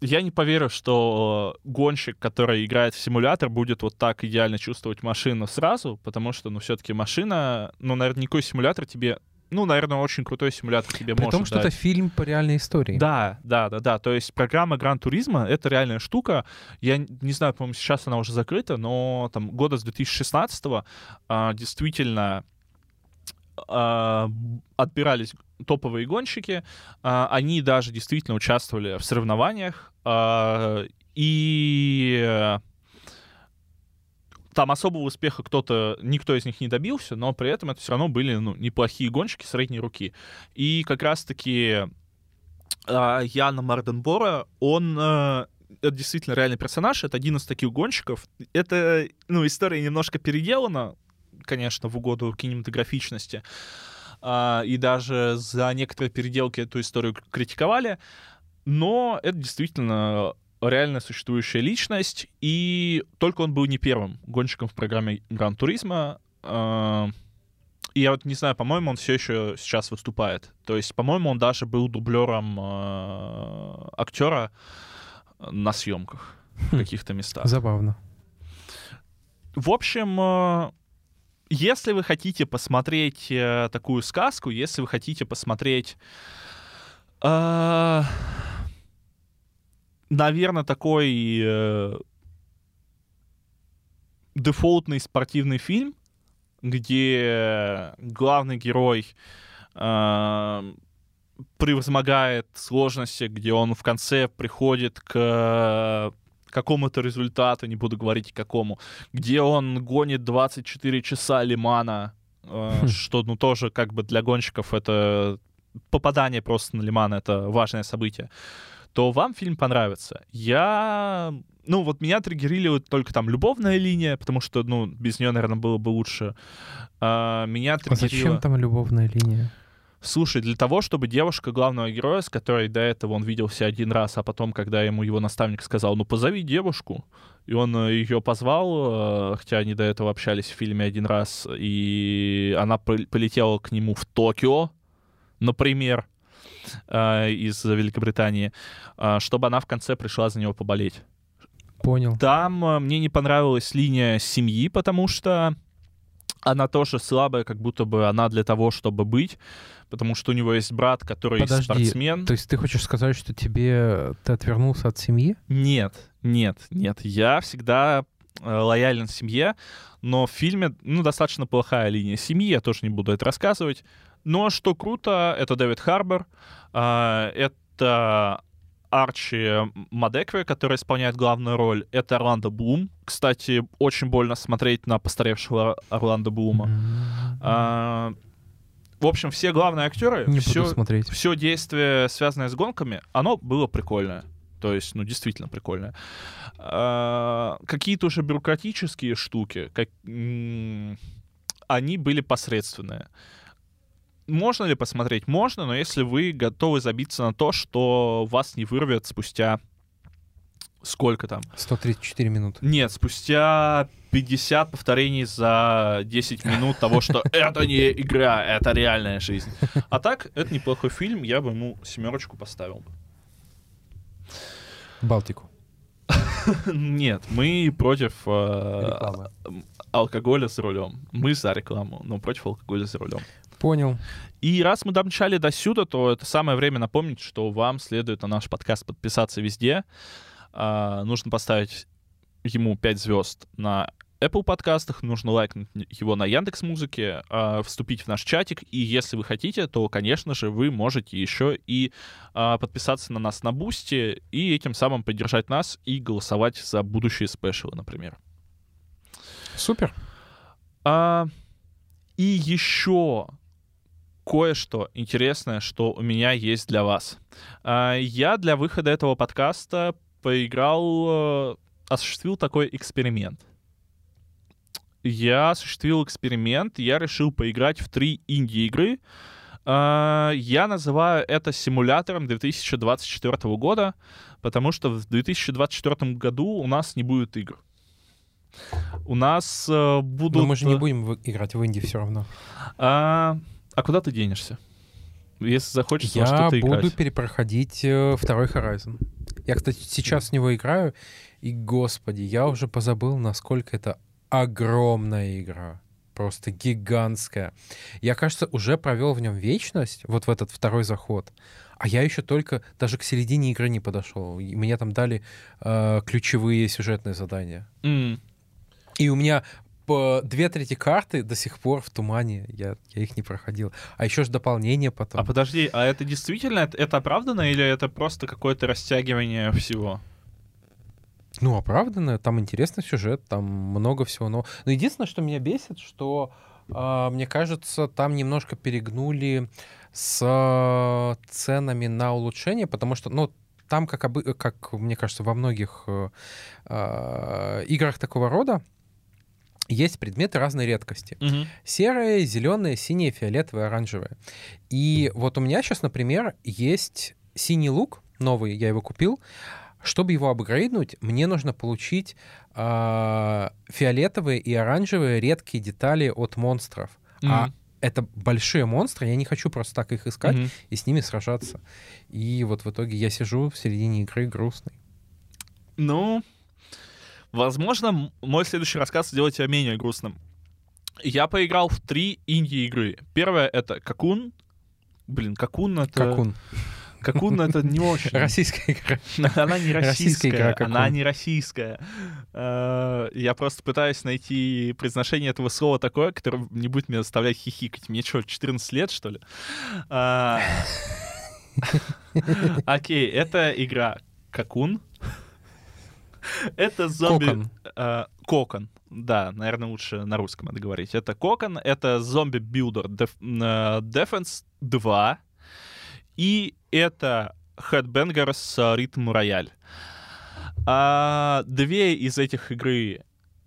я не поверю, что гонщик, который играет в симулятор, будет вот так идеально чувствовать машину сразу, потому что, ну, все-таки машина, ну, наверное, никакой симулятор тебе ну, наверное, очень крутой симулятор тебе При может том, что дать. это фильм по реальной истории. Да, да, да, да. То есть программа Гран Туризма — это реальная штука. Я не знаю, по-моему, сейчас она уже закрыта, но там года с 2016-го а, действительно а, отбирались топовые гонщики. А, они даже действительно участвовали в соревнованиях. а, и там особого успеха кто-то, никто из них не добился, но при этом это все равно были ну, неплохие гонщики средней руки. И как раз-таки э, Яна Марденбора, он э, это действительно реальный персонаж, это один из таких гонщиков. Это, ну, история немножко переделана, конечно, в угоду кинематографичности. А, и даже за некоторые переделки эту историю критиковали. Но это действительно реально существующая личность, и только он был не первым гонщиком в программе Гран Туризма. А, И я вот не знаю, по-моему, он все еще сейчас выступает. То есть, по-моему, он даже был дублером актера на съемках в каких-то местах. Забавно. В общем, э, если вы хотите посмотреть э, такую сказку, если вы хотите посмотреть, э, наверное, такой э, дефолтный спортивный фильм, где главный герой э, превозмогает сложности, где он в конце приходит к какому-то результату, не буду говорить какому, где он гонит 24 часа лимана, э, что, ну, тоже как бы для гонщиков это попадание просто на лиман, это важное событие, то вам фильм понравится. Я... Ну, вот меня триггерили вот только там любовная линия, потому что, ну, без нее, наверное, было бы лучше. А, меня А триггерила... зачем там любовная линия? Слушай, для того, чтобы девушка главного героя, с которой до этого он виделся один раз, а потом, когда ему его наставник сказал, ну позови девушку, и он ее позвал, э, хотя они до этого общались в фильме один раз, и она пол- полетела к нему в Токио, например, э, из Великобритании, э, чтобы она в конце пришла за него поболеть. Понял. Там э, мне не понравилась линия семьи, потому что она тоже слабая, как будто бы она для того, чтобы быть, потому что у него есть брат, который Подожди, спортсмен. То есть ты хочешь сказать, что тебе ты отвернулся от семьи? Нет, нет, нет. Я всегда э, лоялен семье, но в фильме, ну, достаточно плохая линия семьи, я тоже не буду это рассказывать. Но что круто, это Дэвид Харбор, а, это Арчи Мадекве, который исполняет главную роль, это Орландо Блум. Кстати, очень больно смотреть на постаревшего Орландо Блума. М, А, в общем, все главные актеры, Не все, буду смотреть. все действие, связанное с гонками, оно было прикольное. То есть, ну, действительно прикольное. А, какие-то уже бюрократические штуки, как, они были посредственные. Можно ли посмотреть? Можно, но если вы готовы забиться на то, что вас не вырвет спустя сколько там? 134 минуты. Нет, спустя 50 повторений за 10 минут того, что это не игра, это реальная жизнь. А так, это неплохой фильм, я бы ему семерочку поставил. Балтику. Нет, мы против э, алкоголя за рулем. Мы за рекламу, но против алкоголя за рулем. Понял. И раз мы домчали до сюда, то это самое время напомнить, что вам следует на наш подкаст подписаться везде. А, нужно поставить ему 5 звезд на Apple подкастах, нужно лайкнуть его на Яндекс Музыке, э, вступить в наш чатик, и если вы хотите, то, конечно же, вы можете еще и э, подписаться на нас на Boosty и этим самым поддержать нас и голосовать за будущие special ы, например. Супер. А, и еще кое-что интересное, что у меня есть для вас. А, я для выхода этого подкаста поиграл, э, осуществил такой эксперимент. Я осуществил эксперимент, я решил поиграть в три инди-игры. А, я называю это симулятором 2024 года, потому что в 2024 году у нас не будет игр. У нас э, будут... Но мы же не будем в- играть в инди все равно. А, а куда ты денешься? Если захочется во Я что-то буду играть. перепроходить э, второй Horizon. Я, кстати, сейчас в него играю, и, господи, я уже позабыл, насколько это огромная игра. Просто гигантская. Я, кажется, уже провел в нем вечность, вот в этот второй заход. А я еще только даже к середине игры не подошел. И мне там дали э, ключевые сюжетные задания. М, И у меня две трети карты до сих пор в тумане. Я, я их не проходил. А еще ж дополнение потом. А подожди, а это действительно, это, это оправдано или это просто какое-то растягивание всего? Ну, оправданно, там интересный сюжет, там много всего нового. Но единственное, что меня бесит, что, а, мне кажется, там немножко перегнули с а, ценами на улучшение, потому что, ну, там, как, как мне кажется, во многих э, а, играх такого рода, есть предметы разной редкости. Мгм. Серые, зеленые, синие, фиолетовые, оранжевые. И вот у меня сейчас, например, есть синий лук, новый, я его купил. Чтобы его апгрейднуть, мне нужно получить а, фиолетовые и оранжевые редкие детали от монстров. А Мгм. это большие монстры, я не хочу просто так их искать Мгм. и с ними сражаться. И вот в итоге я сижу в середине игры грустный. Ну, возможно, мой следующий рассказ сделает тебя менее грустным. Я поиграл в три инди-игры. Первая — это Какун. Блин, Какун — это... Как он. Какун — это не очень. Российская игра. Она не Российская российская, игра «Какун». она не российская. Э, Я просто пытаюсь найти произношение этого слова такое, которое не будет меня заставлять хихикать. Мне что, 14 лет, что ли? А, Окей, это игра Какун. Это зомби... Кокон. э, Кокон. Да, наверное, лучше на русском надо говорить. Это Кокон, это зомби-билдер Def- э, Defense 2. И это Headbangers Rhythm Royale. А, две из этих игры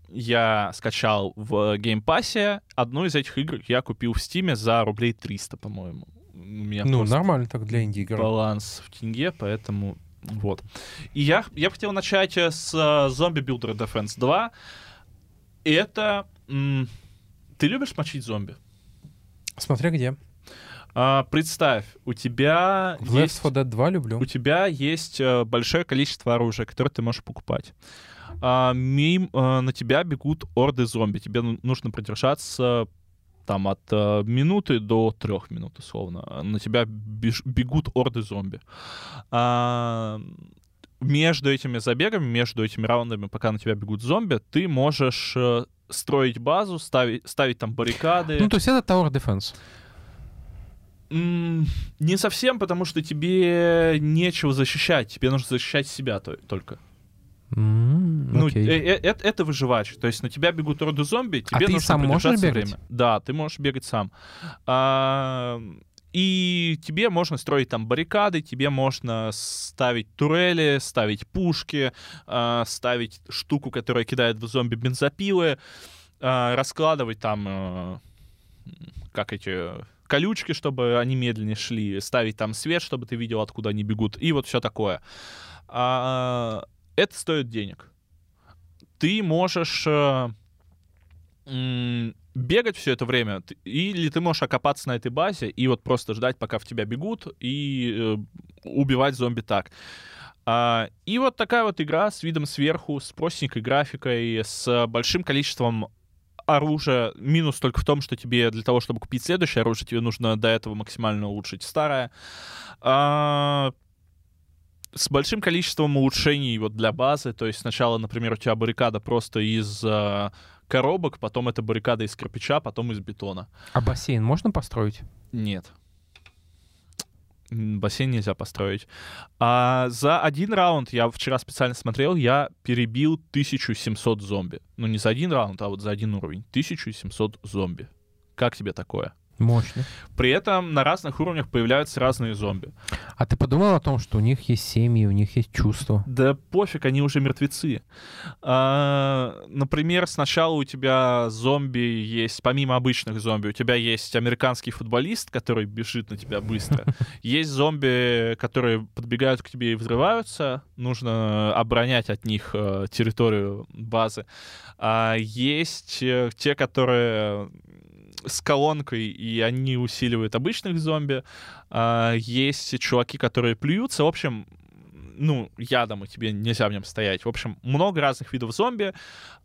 я скачал в Game Pass е. Одну из этих игр я купил в Steam е за рублей 300, по-моему. У меня Ну, нормально так для инди-игры. баланс в тенге, поэтому вот. И я, я бы хотел начать э, с э, Zombie Builder Defense 2. Это... м, ты любишь мочить зомби? Смотря где. А, представь, у тебя В есть... Left 4 Dead 2 люблю. у тебя есть э, большое количество оружия, которое ты можешь покупать. А, мим, э, на тебя бегут орды зомби. Тебе ну- нужно продержаться там от э, минуты до трех минут, условно. На тебя беж- бегут орды зомби. А, между этими забегами, между этими раундами, пока на тебя бегут зомби, ты можешь э, строить базу, ставить, ставить там баррикады. Ну, то есть это Tower Defense. М, Не совсем, потому что тебе нечего защищать. Тебе нужно защищать себя то- только. М, Ну, окей. э- э- это, это выживач. То есть на тебя бегут орды зомби, тебе А ты нужно сам можешь бегать? время. Да, ты можешь бегать сам. А, и тебе можно строить там баррикады, тебе можно ставить турели, ставить пушки, а, ставить штуку, которая кидает в зомби бензопилы, а, раскладывать там, э, как эти колючки, чтобы они медленнее шли, ставить там свет, чтобы ты видел, откуда они бегут, и вот все такое. А, это стоит денег. Ты можешь э, бегать все это время, или ты можешь окопаться на этой базе и вот просто ждать, пока в тебя бегут, и э, убивать зомби так. А, и вот такая вот игра с видом сверху, с простенькой графикой, с большим количеством оружия. Минус только в том, что тебе для того, чтобы купить следующее оружие, тебе нужно до этого максимально улучшить старое. А, с большим количеством улучшений вот для базы. То есть сначала, например, у тебя баррикада просто из а, коробок, потом это баррикада из кирпича, потом из бетона. А бассейн можно построить? Нет. Бассейн нельзя построить. А за один раунд, я вчера специально смотрел, я перебил 1700 зомби. Ну, не за один раунд, а вот за один уровень. 1700 зомби. Как тебе такое? Мощно. При этом на разных уровнях появляются разные зомби. А ты подумал о том, что у них есть семьи, у них есть чувства? Да пофиг, они уже мертвецы. А, например, сначала у тебя зомби есть, помимо обычных зомби, у тебя есть американский футболист, который бежит на тебя быстро. Есть зомби, которые подбегают к тебе и взрываются. Нужно оборонять от них э, территорию базы. А есть э, те, которые с колонкой, и они усиливают обычных зомби. А, есть чуваки, которые плюются. В общем, ну, ядом, и тебе нельзя в нем стоять. В общем, много разных видов зомби.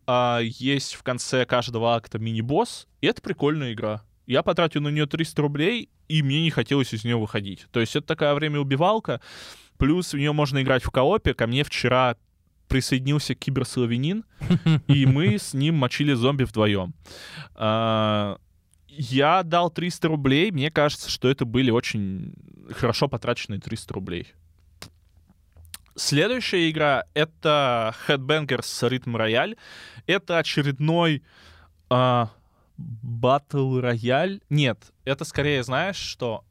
А, есть в конце каждого акта мини-босс, и это прикольная игра. Я потратил на нее 300 рублей, и мне не хотелось из нее выходить. То есть это такая время-убивалка. Плюс в нее можно играть в коопе. Ко мне вчера присоединился киберславянин, и мы с ним мочили зомби вдвоем. А, Я дал 300 рублей, мне кажется, что это были очень хорошо потраченные 300 рублей. Следующая игра — это Headbangers Rhythm Royale. Это очередной а, Battle Royale. Нет, это скорее, знаешь, что...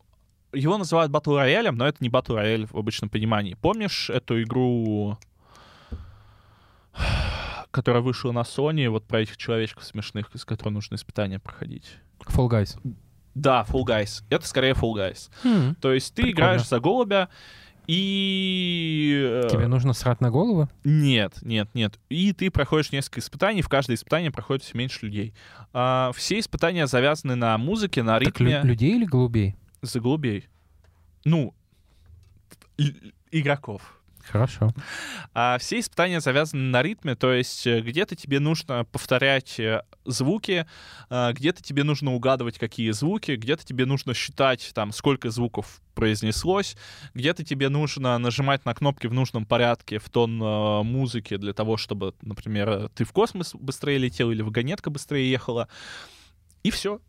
Его называют Battle Royale, но это не Battle Royale в обычном понимании. Помнишь эту игру, которая вышла на Sony, вот про этих человечков смешных, из которой нужно испытания проходить? Fall Guys. Да, Fall Guys. Это скорее Fall Guys. Хм. То есть ты Прикольно. играешь за голубя, и... э, Тебе нужно срать на голову? Нет, нет, нет. И ты проходишь несколько испытаний, в каждое испытание проходит все меньше людей. А, все испытания завязаны на музыке, на Так лю- ритме людей или голубей? за голубей. Ну, игроков. Хорошо. А все испытания завязаны на ритме, то есть э, где-то тебе нужно повторять э, звуки, а, где-то тебе нужно угадывать, какие звуки, где-то тебе нужно считать, там, сколько звуков произнеслось, где-то тебе нужно нажимать на кнопки в нужном порядке в тон э, музыки для того, чтобы, например, э, ты в космос быстрее летел или вагонетка быстрее ехала. И все.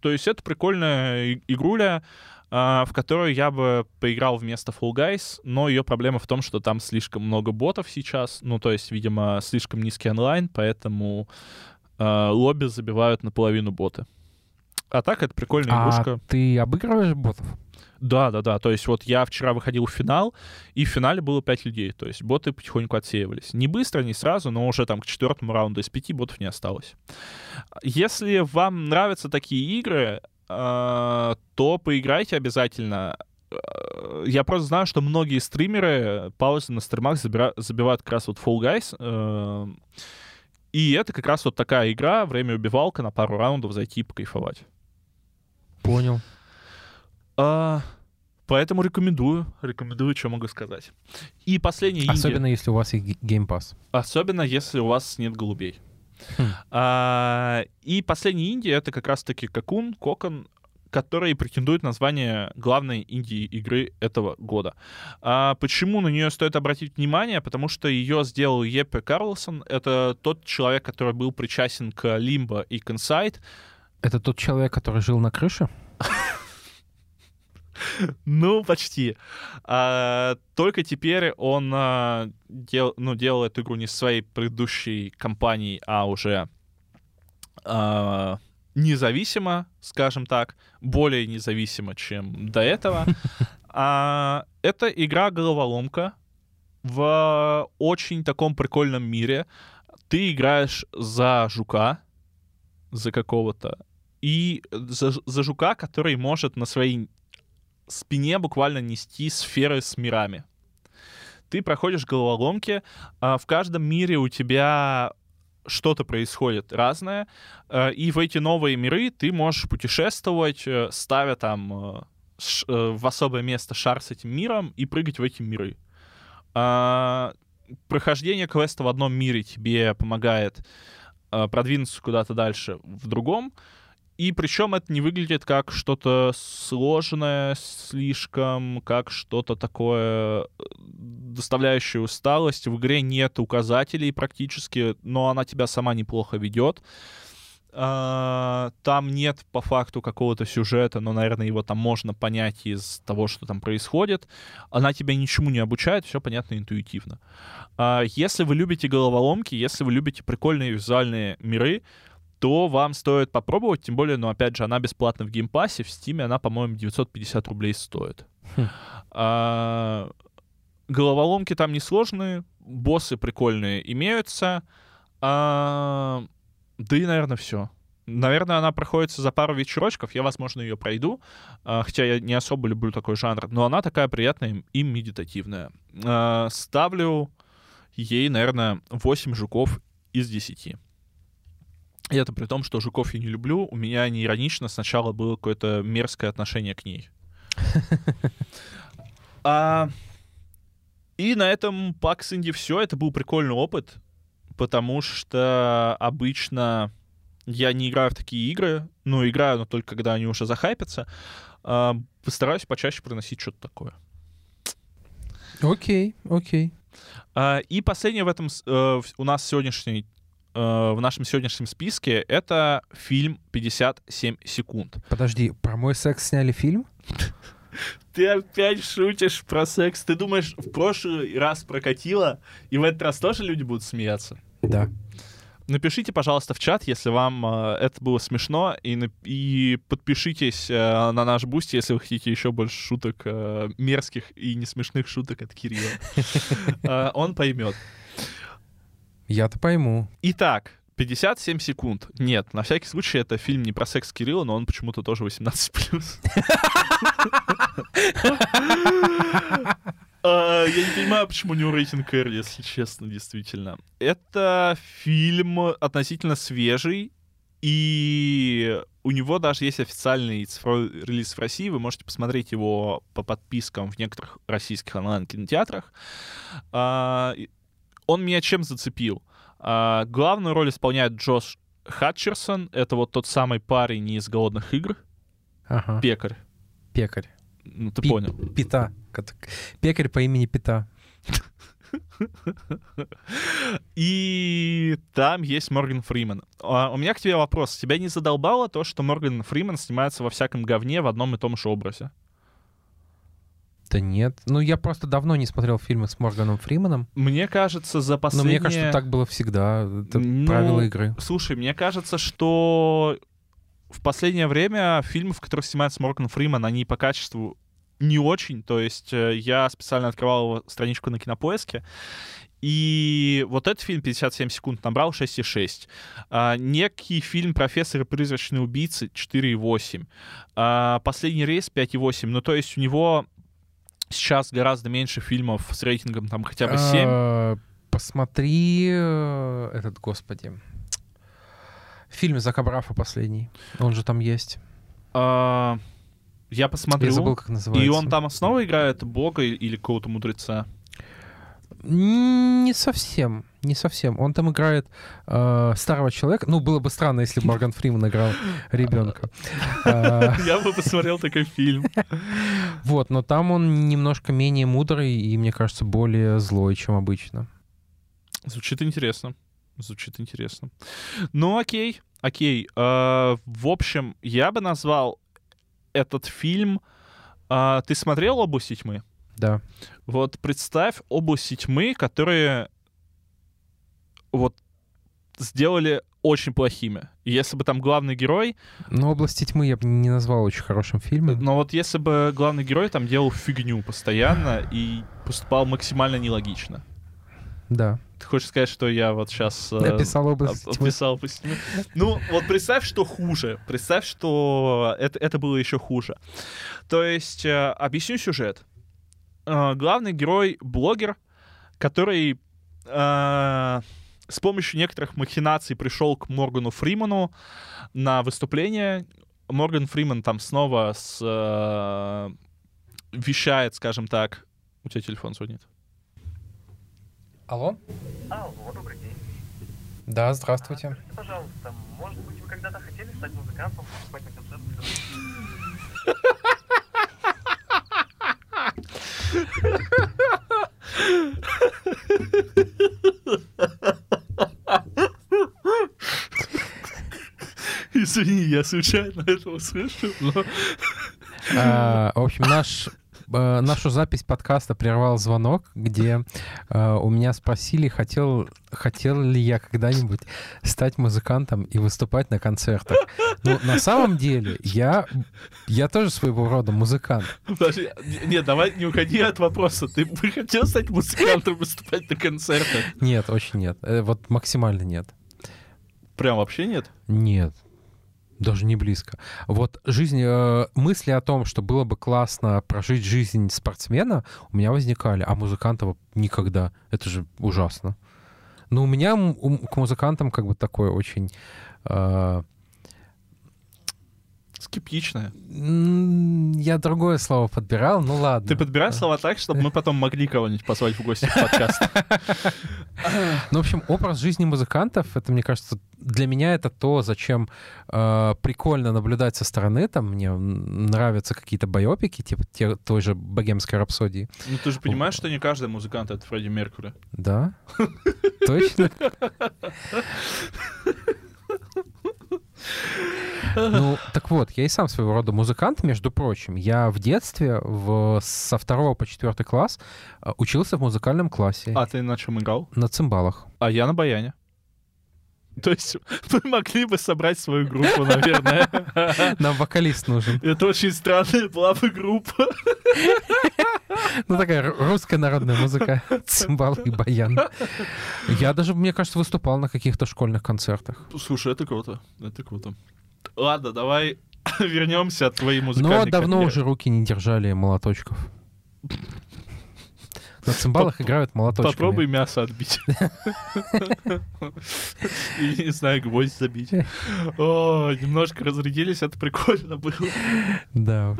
То есть это прикольная игруля, в которую я бы поиграл вместо Fall Guys, но ее проблема в том, что там слишком много ботов сейчас, ну, то есть, видимо, слишком низкий онлайн, поэтому а, лобби забивают наполовину боты. А так, это прикольная А игрушка. ты обыгрываешь ботов? Да, да, да. То есть вот я вчера выходил в финал, и в финале было 5 людей. То есть боты потихоньку отсеивались. Не быстро, не сразу, но уже там к четвертому раунду из пяти ботов не осталось. Если вам нравятся такие игры, э, то поиграйте обязательно. Э, Я просто знаю, что многие стримеры паузы на стримах забира- забивают как раз вот Fall Guys. э, И это как раз вот такая игра, время убивалка на пару раундов зайти и покайфовать. Понял. А, поэтому рекомендую. Рекомендую, что могу сказать. И последний инди. Особенно если у вас есть ге- Game Pass. Особенно, если у вас нет голубей. Хм. А, и последний инди — это как раз-таки Какун, Кокон, который претендует на звание главной инди-игры этого года. А почему на нее стоит обратить внимание? Потому что ее сделал Еппе Карлсон. Это тот человек, который был причастен к Лимбо и к Inside. Это тот человек, который жил на крыше? Ну, почти. А, только теперь он а, дел, ну, делал эту игру не своей предыдущей компании, а уже а, независимо, скажем так, более независимо, чем до этого. А, это игра-головоломка в очень таком прикольном мире. Ты играешь за жука, за какого-то, и за, за жука, который может на своей спине буквально нести сферы с мирами. Ты проходишь головоломки, а в каждом мире у тебя что-то происходит разное, э, и в эти новые миры ты можешь путешествовать, э, ставя там э, в особое место шар с этим миром и прыгать в эти миры. А, Прохождение квеста в одном мире тебе помогает продвинуться куда-то дальше в другом, и причем это не выглядит как что-то сложное слишком, как что-то такое э, доставляющее усталость. В игре нет указателей практически, но она тебя сама неплохо ведет. А, там нет по факту какого-то сюжета, но, наверное, его там можно понять из того, что там происходит. Она тебя ничему не обучает, все понятно интуитивно. А, если вы любите головоломки, если вы любите прикольные визуальные миры, то вам стоит попробовать, тем более, ну, опять же, она бесплатна в Game Pass е, в Steam е она, по-моему, 950 рублей стоит. Хм. А, головоломки там несложные, боссы прикольные имеются, а, да и, наверное, все. Наверное, она проходится за пару вечерочков, я, возможно, ее пройду, а, хотя я не особо люблю такой жанр, но она такая приятная и медитативная. Ставлю ей, наверное, 8 жуков из 10. И это при том, что жуков я не люблю. У меня не иронично сначала было какое-то мерзкое отношение к ней. А, и на этом Пакс Инди все. Это был прикольный опыт, потому что обычно я не играю в такие игры, ну, играю, но только когда они уже захайпятся. А, постараюсь почаще приносить что-то такое. Окей, окей. А, и последнее в этом э, у нас сегодняшний в нашем сегодняшнем списке это фильм «57 секунд». Подожди, про мой секс сняли фильм? Ты опять шутишь про секс. Ты думаешь, в прошлый раз прокатило, и в этот раз тоже люди будут смеяться? Да. Напишите, пожалуйста, в чат, если вам э, это было смешно, и, и подпишитесь э, на наш Boosty, если вы хотите еще больше шуток, э, мерзких и не смешных шуток от Кирилла. Э, Он поймет. Я-то пойму. Итак, 57 секунд. Нет, на всякий случай это фильм не про секс Кирилла, но он почему-то тоже 18+. А, Я не понимаю, почему у него рейтинг R, если честно, действительно. Это фильм относительно свежий, и у него даже есть официальный цифровой релиз в России. Вы можете посмотреть его по подпискам в некоторых российских онлайн-кинотеатрах. Он меня чем зацепил? А, Главную роль исполняет Джош Хатчерсон. Это вот тот самый парень из «Голодных игр». Ага. Пекарь. Пекарь. Ну, ты Пи- понял. Пита. Пекарь по имени Пита. И там есть Морган Фриман. А, у меня к тебе вопрос. Тебя не задолбало то, что Морган Фриман снимается во всяком говне в одном и том же образе? Да нет. Ну, я просто давно не смотрел фильмы с Морганом Фриманом. Мне кажется, за Но последние... мне кажется, так было всегда. Это Ну, правила игры. Слушай, мне кажется, что в последнее время фильмы, в которых снимается Морган Фриман, они по качеству не очень. То есть э, я специально открывал его страничку на Кинопоиске, и вот этот фильм 57 секунд набрал 6,6. А, некий фильм «Профессор и призрачные убийцы» 4,8. А, «Последний рейс» 5,8. Ну, то есть у него сейчас гораздо меньше фильмов с рейтингом там хотя бы 7. А, Посмотри э, этот, господи. Фильм Зака Брафа последний. Он же там есть. А, я посмотрю. Я забыл, как называется. И он там снова играет бога или какого-то мудреца? Не совсем, не совсем. Он там играет э, старого человека. Ну, было бы странно, если бы Морган Фриман играл ребенка. Я бы посмотрел такой фильм. Вот, но там он немножко менее мудрый и, мне кажется, более злой, чем обычно. Звучит интересно. Звучит интересно. Ну, окей, окей. А, В общем, я бы назвал этот фильм... а, Ты смотрел «Области тьмы»? Да. Вот представь области тьмы, которые вот сделали очень плохими. Если бы там главный герой Но «Области тьмы» я бы не назвал очень хорошим фильмом. Но вот если бы главный герой там делал фигню постоянно и поступал максимально нелогично. Да. Ты хочешь сказать, что я вот сейчас Написал «Область тьмы». описал по стене? Ну, вот представь, что хуже. Представь, что это, это было еще хуже. То есть, э, объясню сюжет. Э, главный герой — блогер, который э, с помощью некоторых махинаций пришел к Моргану Фриману на выступление. Морган Фриман там снова с, э, вещает, скажем так. У тебя телефон звонит. Алло? Да, здравствуйте. Скажите, пожалуйста, может быть, вы когда-то хотели стать музыкантом, выступать на концертах? Извини, я случайно это услышал, но... А, В общем, наш э, нашу запись подкаста прервал звонок, где э, у меня спросили, хотел, хотел ли я когда-нибудь стать музыкантом и выступать на концертах. Ну, на самом деле, я, я тоже своего рода музыкант. Подожди, нет, давай не уходи от вопроса. Ты бы хотел стать музыкантом, выступать на концертах? Нет, очень нет. Э, Вот максимально нет. Прям вообще нет? Нет. Даже не близко. Вот жизнь, э, мысли о том, что было бы классно прожить жизнь спортсмена, у меня возникали, а музыкантов никогда. Это же ужасно. Но у меня ум- к музыкантам как бы такое очень... э, Скептичная. я другое слово подбирал, ну ладно. Ты подбираешь слова так, чтобы мы потом могли кого-нибудь позвать в гости в подкаст. Ну, в общем, образ жизни музыкантов, это, мне кажется, для меня это то, зачем э, прикольно наблюдать со стороны. Там мне нравятся какие-то байопики, типа те, той же «Богемской рапсодии». Ну ты же понимаешь, что не каждый музыкант — это Фредди Меркьюри. Да? Точно? Ну, так вот, я и сам своего рода музыкант, между прочим. Я в детстве в, со второго по четвертый класс э, учился в музыкальном классе А ты на чем играл? на цимбалах. А я на баяне. То есть мы могли бы собрать свою группу, наверное. Нам вокалист нужен. Это очень странная была бы группа. Ну, такая ру- русская народная музыка, цимбалы и баян. Я даже, мне кажется, выступал на каких-то школьных концертах. Слушай, это круто. Это круто. Ладно, давай вернемся от твоей музыкальной Но давно карьеры. уже руки не держали молоточков. На цимбалах играют молоточками. Попробуй мясо отбить. Или, не знаю, гвоздь забить. О, немножко разрядились, это прикольно было. Да.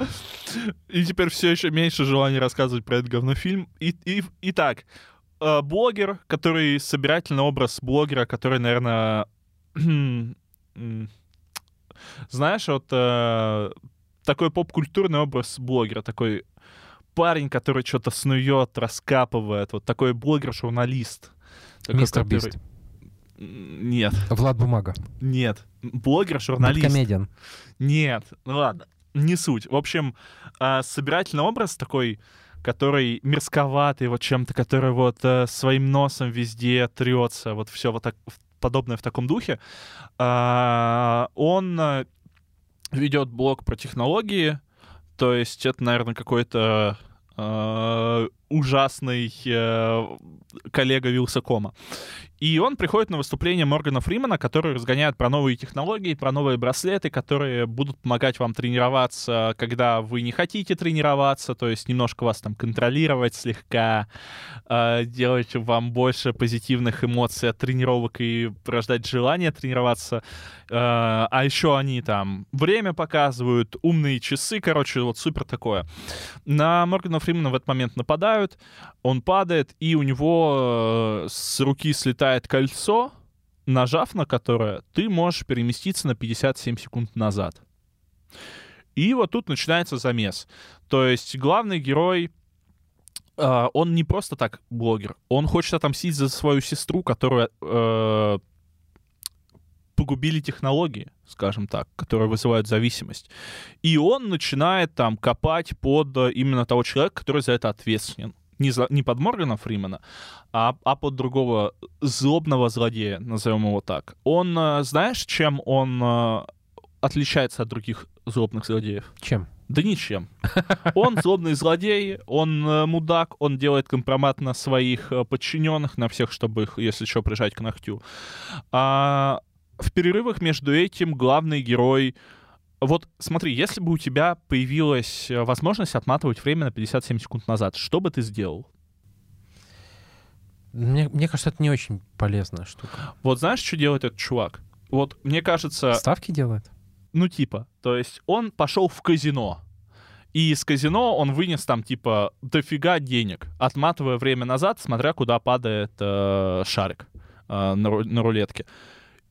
И теперь все еще меньше желания рассказывать про этот говнофильм. И, и, итак, э, блогер, который собирательный образ блогера, который, наверное, знаешь, вот э, такой поп-культурный образ блогера, такой парень, который что-то снует, раскапывает, вот такой блогер-журналист. Мистер который- Бист. Нет, Влад Бумага. нет. Блогер-журналист. Комедиан. Нет, ну ладно, не суть. В общем, а, собирательный образ такой, который мерзковатый вот чем-то, который вот э, своим носом везде трется, вот все вот так подобное в таком духе. А, Он э, ведет блог про технологии, то есть это, наверное, какой-то э, ужасный э, коллега Вилсакома. И он приходит на выступление Моргана Фримана, который разгоняет про новые технологии, про новые браслеты, которые будут помогать вам тренироваться, когда вы не хотите тренироваться, то есть немножко вас там контролировать слегка, э, делать вам больше позитивных эмоций от тренировок и порождать желание тренироваться. Э, а еще они там время показывают, умные часы, короче, вот супер такое. На Моргана Фримана в этот момент нападают, он падает, и у него э, с руки слетает кольцо, нажав на которое ты можешь переместиться на 57 секунд назад. И вот тут начинается замес. То есть главный герой, э, он не просто так блогер, он хочет отомстить за свою сестру, которая э, погубили технологии, скажем так, которые вызывают зависимость. И он начинает там копать под э, именно того человека, который за это ответственен. Не, за, не под Моргана Фримена, а, а под другого злобного злодея, назовем его так. Он, э, знаешь, чем он э, отличается от других злобных злодеев? Чем? Да ничем. Он злобный злодей, он мудак, он делает компромат на своих подчиненных, на всех, чтобы их, если что, прижать к ногтю. А в перерывах между этим главный герой... Вот смотри, если бы у тебя появилась э, возможность отматывать время на 57 секунд назад, что бы ты сделал? Мне, мне кажется, это не очень полезная штука. Вот знаешь, что делает этот чувак? Вот мне кажется... Ставки делает? Ну, типа, то есть он пошел в казино. И из казино он вынес там, типа, дофига денег, отматывая время назад, смотря куда падает э, шарик. а, на, ру- на рулетке.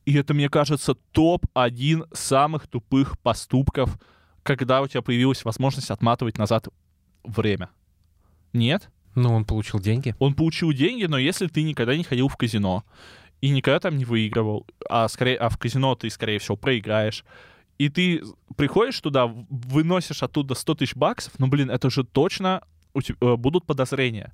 И это, мне кажется, топ-1 самых тупых поступков, когда у тебя появилась возможность отматывать назад время. Нет? Ну, он получил деньги. Он получил деньги, но если ты никогда не ходил в казино и никогда там не выигрывал, а, скорее, а в казино ты, скорее всего, проиграешь, и ты приходишь туда, выносишь оттуда 100 тысяч баксов, ну, блин, это же точно у те- э, будут подозрения.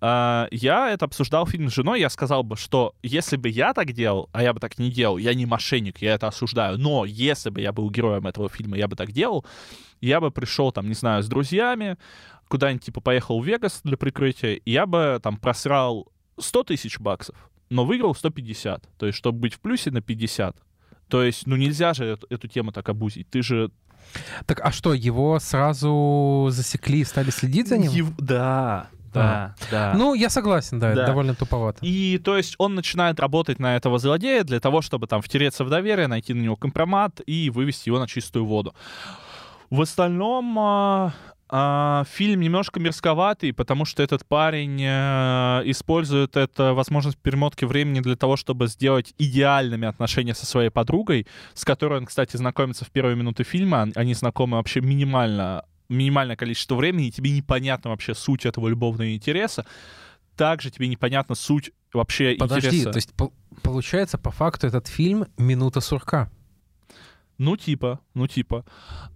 А, Я это обсуждал фильм с женой, я сказал бы, что если бы я так делал, а я бы так не делал, я не мошенник, я это осуждаю, но если бы я был героем этого фильма, я бы так делал, я бы пришел там, не знаю, с друзьями, куда-нибудь типа поехал в Вегас для прикрытия, я бы там просрал 100 тысяч баксов, но выиграл 150, то есть чтобы быть в плюсе на 50. То есть, ну нельзя же эту, эту тему так обузить. Ты же... Так, а что, его сразу засекли и стали следить за ним? Ев- Да, да, да. Ну, я согласен, да, это Да. довольно туповато. И то есть он начинает работать на этого злодея для того, чтобы там втереться в доверие, найти на него компромат и вывести его на чистую воду. В остальном а, фильм немножко мерзковатый, потому что этот парень э, использует эту возможность перемотки времени для того, чтобы сделать идеальными отношения со своей подругой, с которой он, кстати, знакомится в первые минуты фильма. Они знакомы вообще минимально минимальное количество времени, и тебе непонятна вообще суть этого любовного интереса. Также тебе непонятна суть вообще Подожди, интереса. то есть пол- получается, по факту этот фильм «Минута сурка». Ну, типа, ну, типа.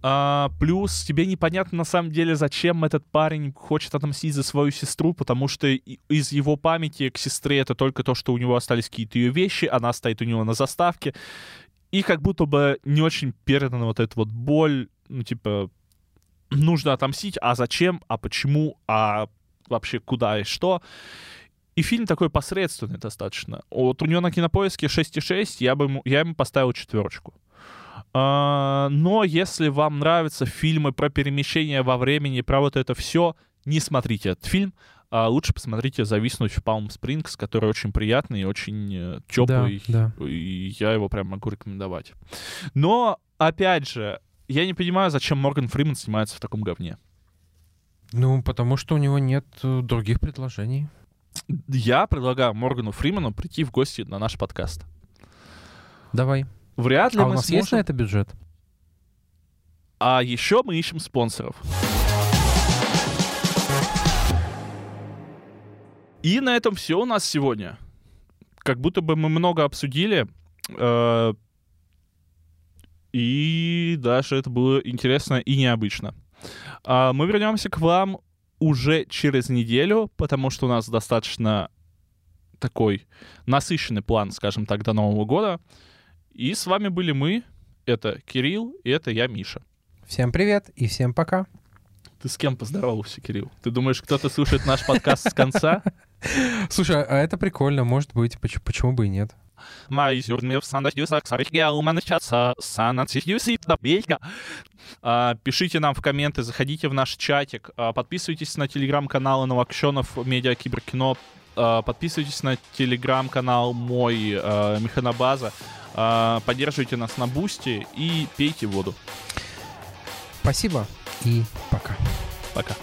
А, плюс тебе непонятно на самом деле, зачем этот парень хочет отомстить за свою сестру, потому что из его памяти к сестре это только то, что у него остались какие-то ее вещи, она стоит у него на заставке, и как будто бы не очень передана вот эта вот боль, ну, типа, нужно отомстить, а зачем, а почему, а вообще куда и что. И фильм такой посредственный достаточно. Вот у него на кинопоиске 6,6, я бы ему, я ему поставил четверочку. А, но если вам нравятся фильмы про перемещение во времени, про вот это все, не смотрите этот фильм. А лучше посмотрите «Зависнуть в Палм Спрингс», который очень приятный, очень теплый. Да, И я его прям могу рекомендовать. Но, опять же, я не понимаю, зачем Морган Фриман снимается в таком говне. Ну, потому что у него нет э, других предложений. Я предлагаю Моргану Фриману прийти в гости на наш подкаст. Давай. Вряд ли А у мы нас сможем... есть на это бюджет? А еще мы ищем спонсоров. И на этом все у нас сегодня. Как будто бы мы много обсудили. э, И даже это было интересно и необычно. А Мы вернемся к вам уже через неделю, потому что у нас достаточно такой насыщенный план, скажем так, до Нового года. И с вами были мы. Это Кирилл, и это я, Миша. Всем привет и всем пока. Ты с кем поздоровался, Кирилл? Ты думаешь, кто-то слушает наш подкаст с конца? Слушай, а это прикольно, может быть, поч- почему бы и нет? А, Пишите нам в комменты, заходите в наш чатик, а, подписывайтесь на телеграм-канал Новокшенов Медиа Киберкино, а, подписывайтесь на телеграм-канал мой а, Механобаза, а, поддерживайте нас на Boosty и пейте воду. Спасибо и пока. Пока.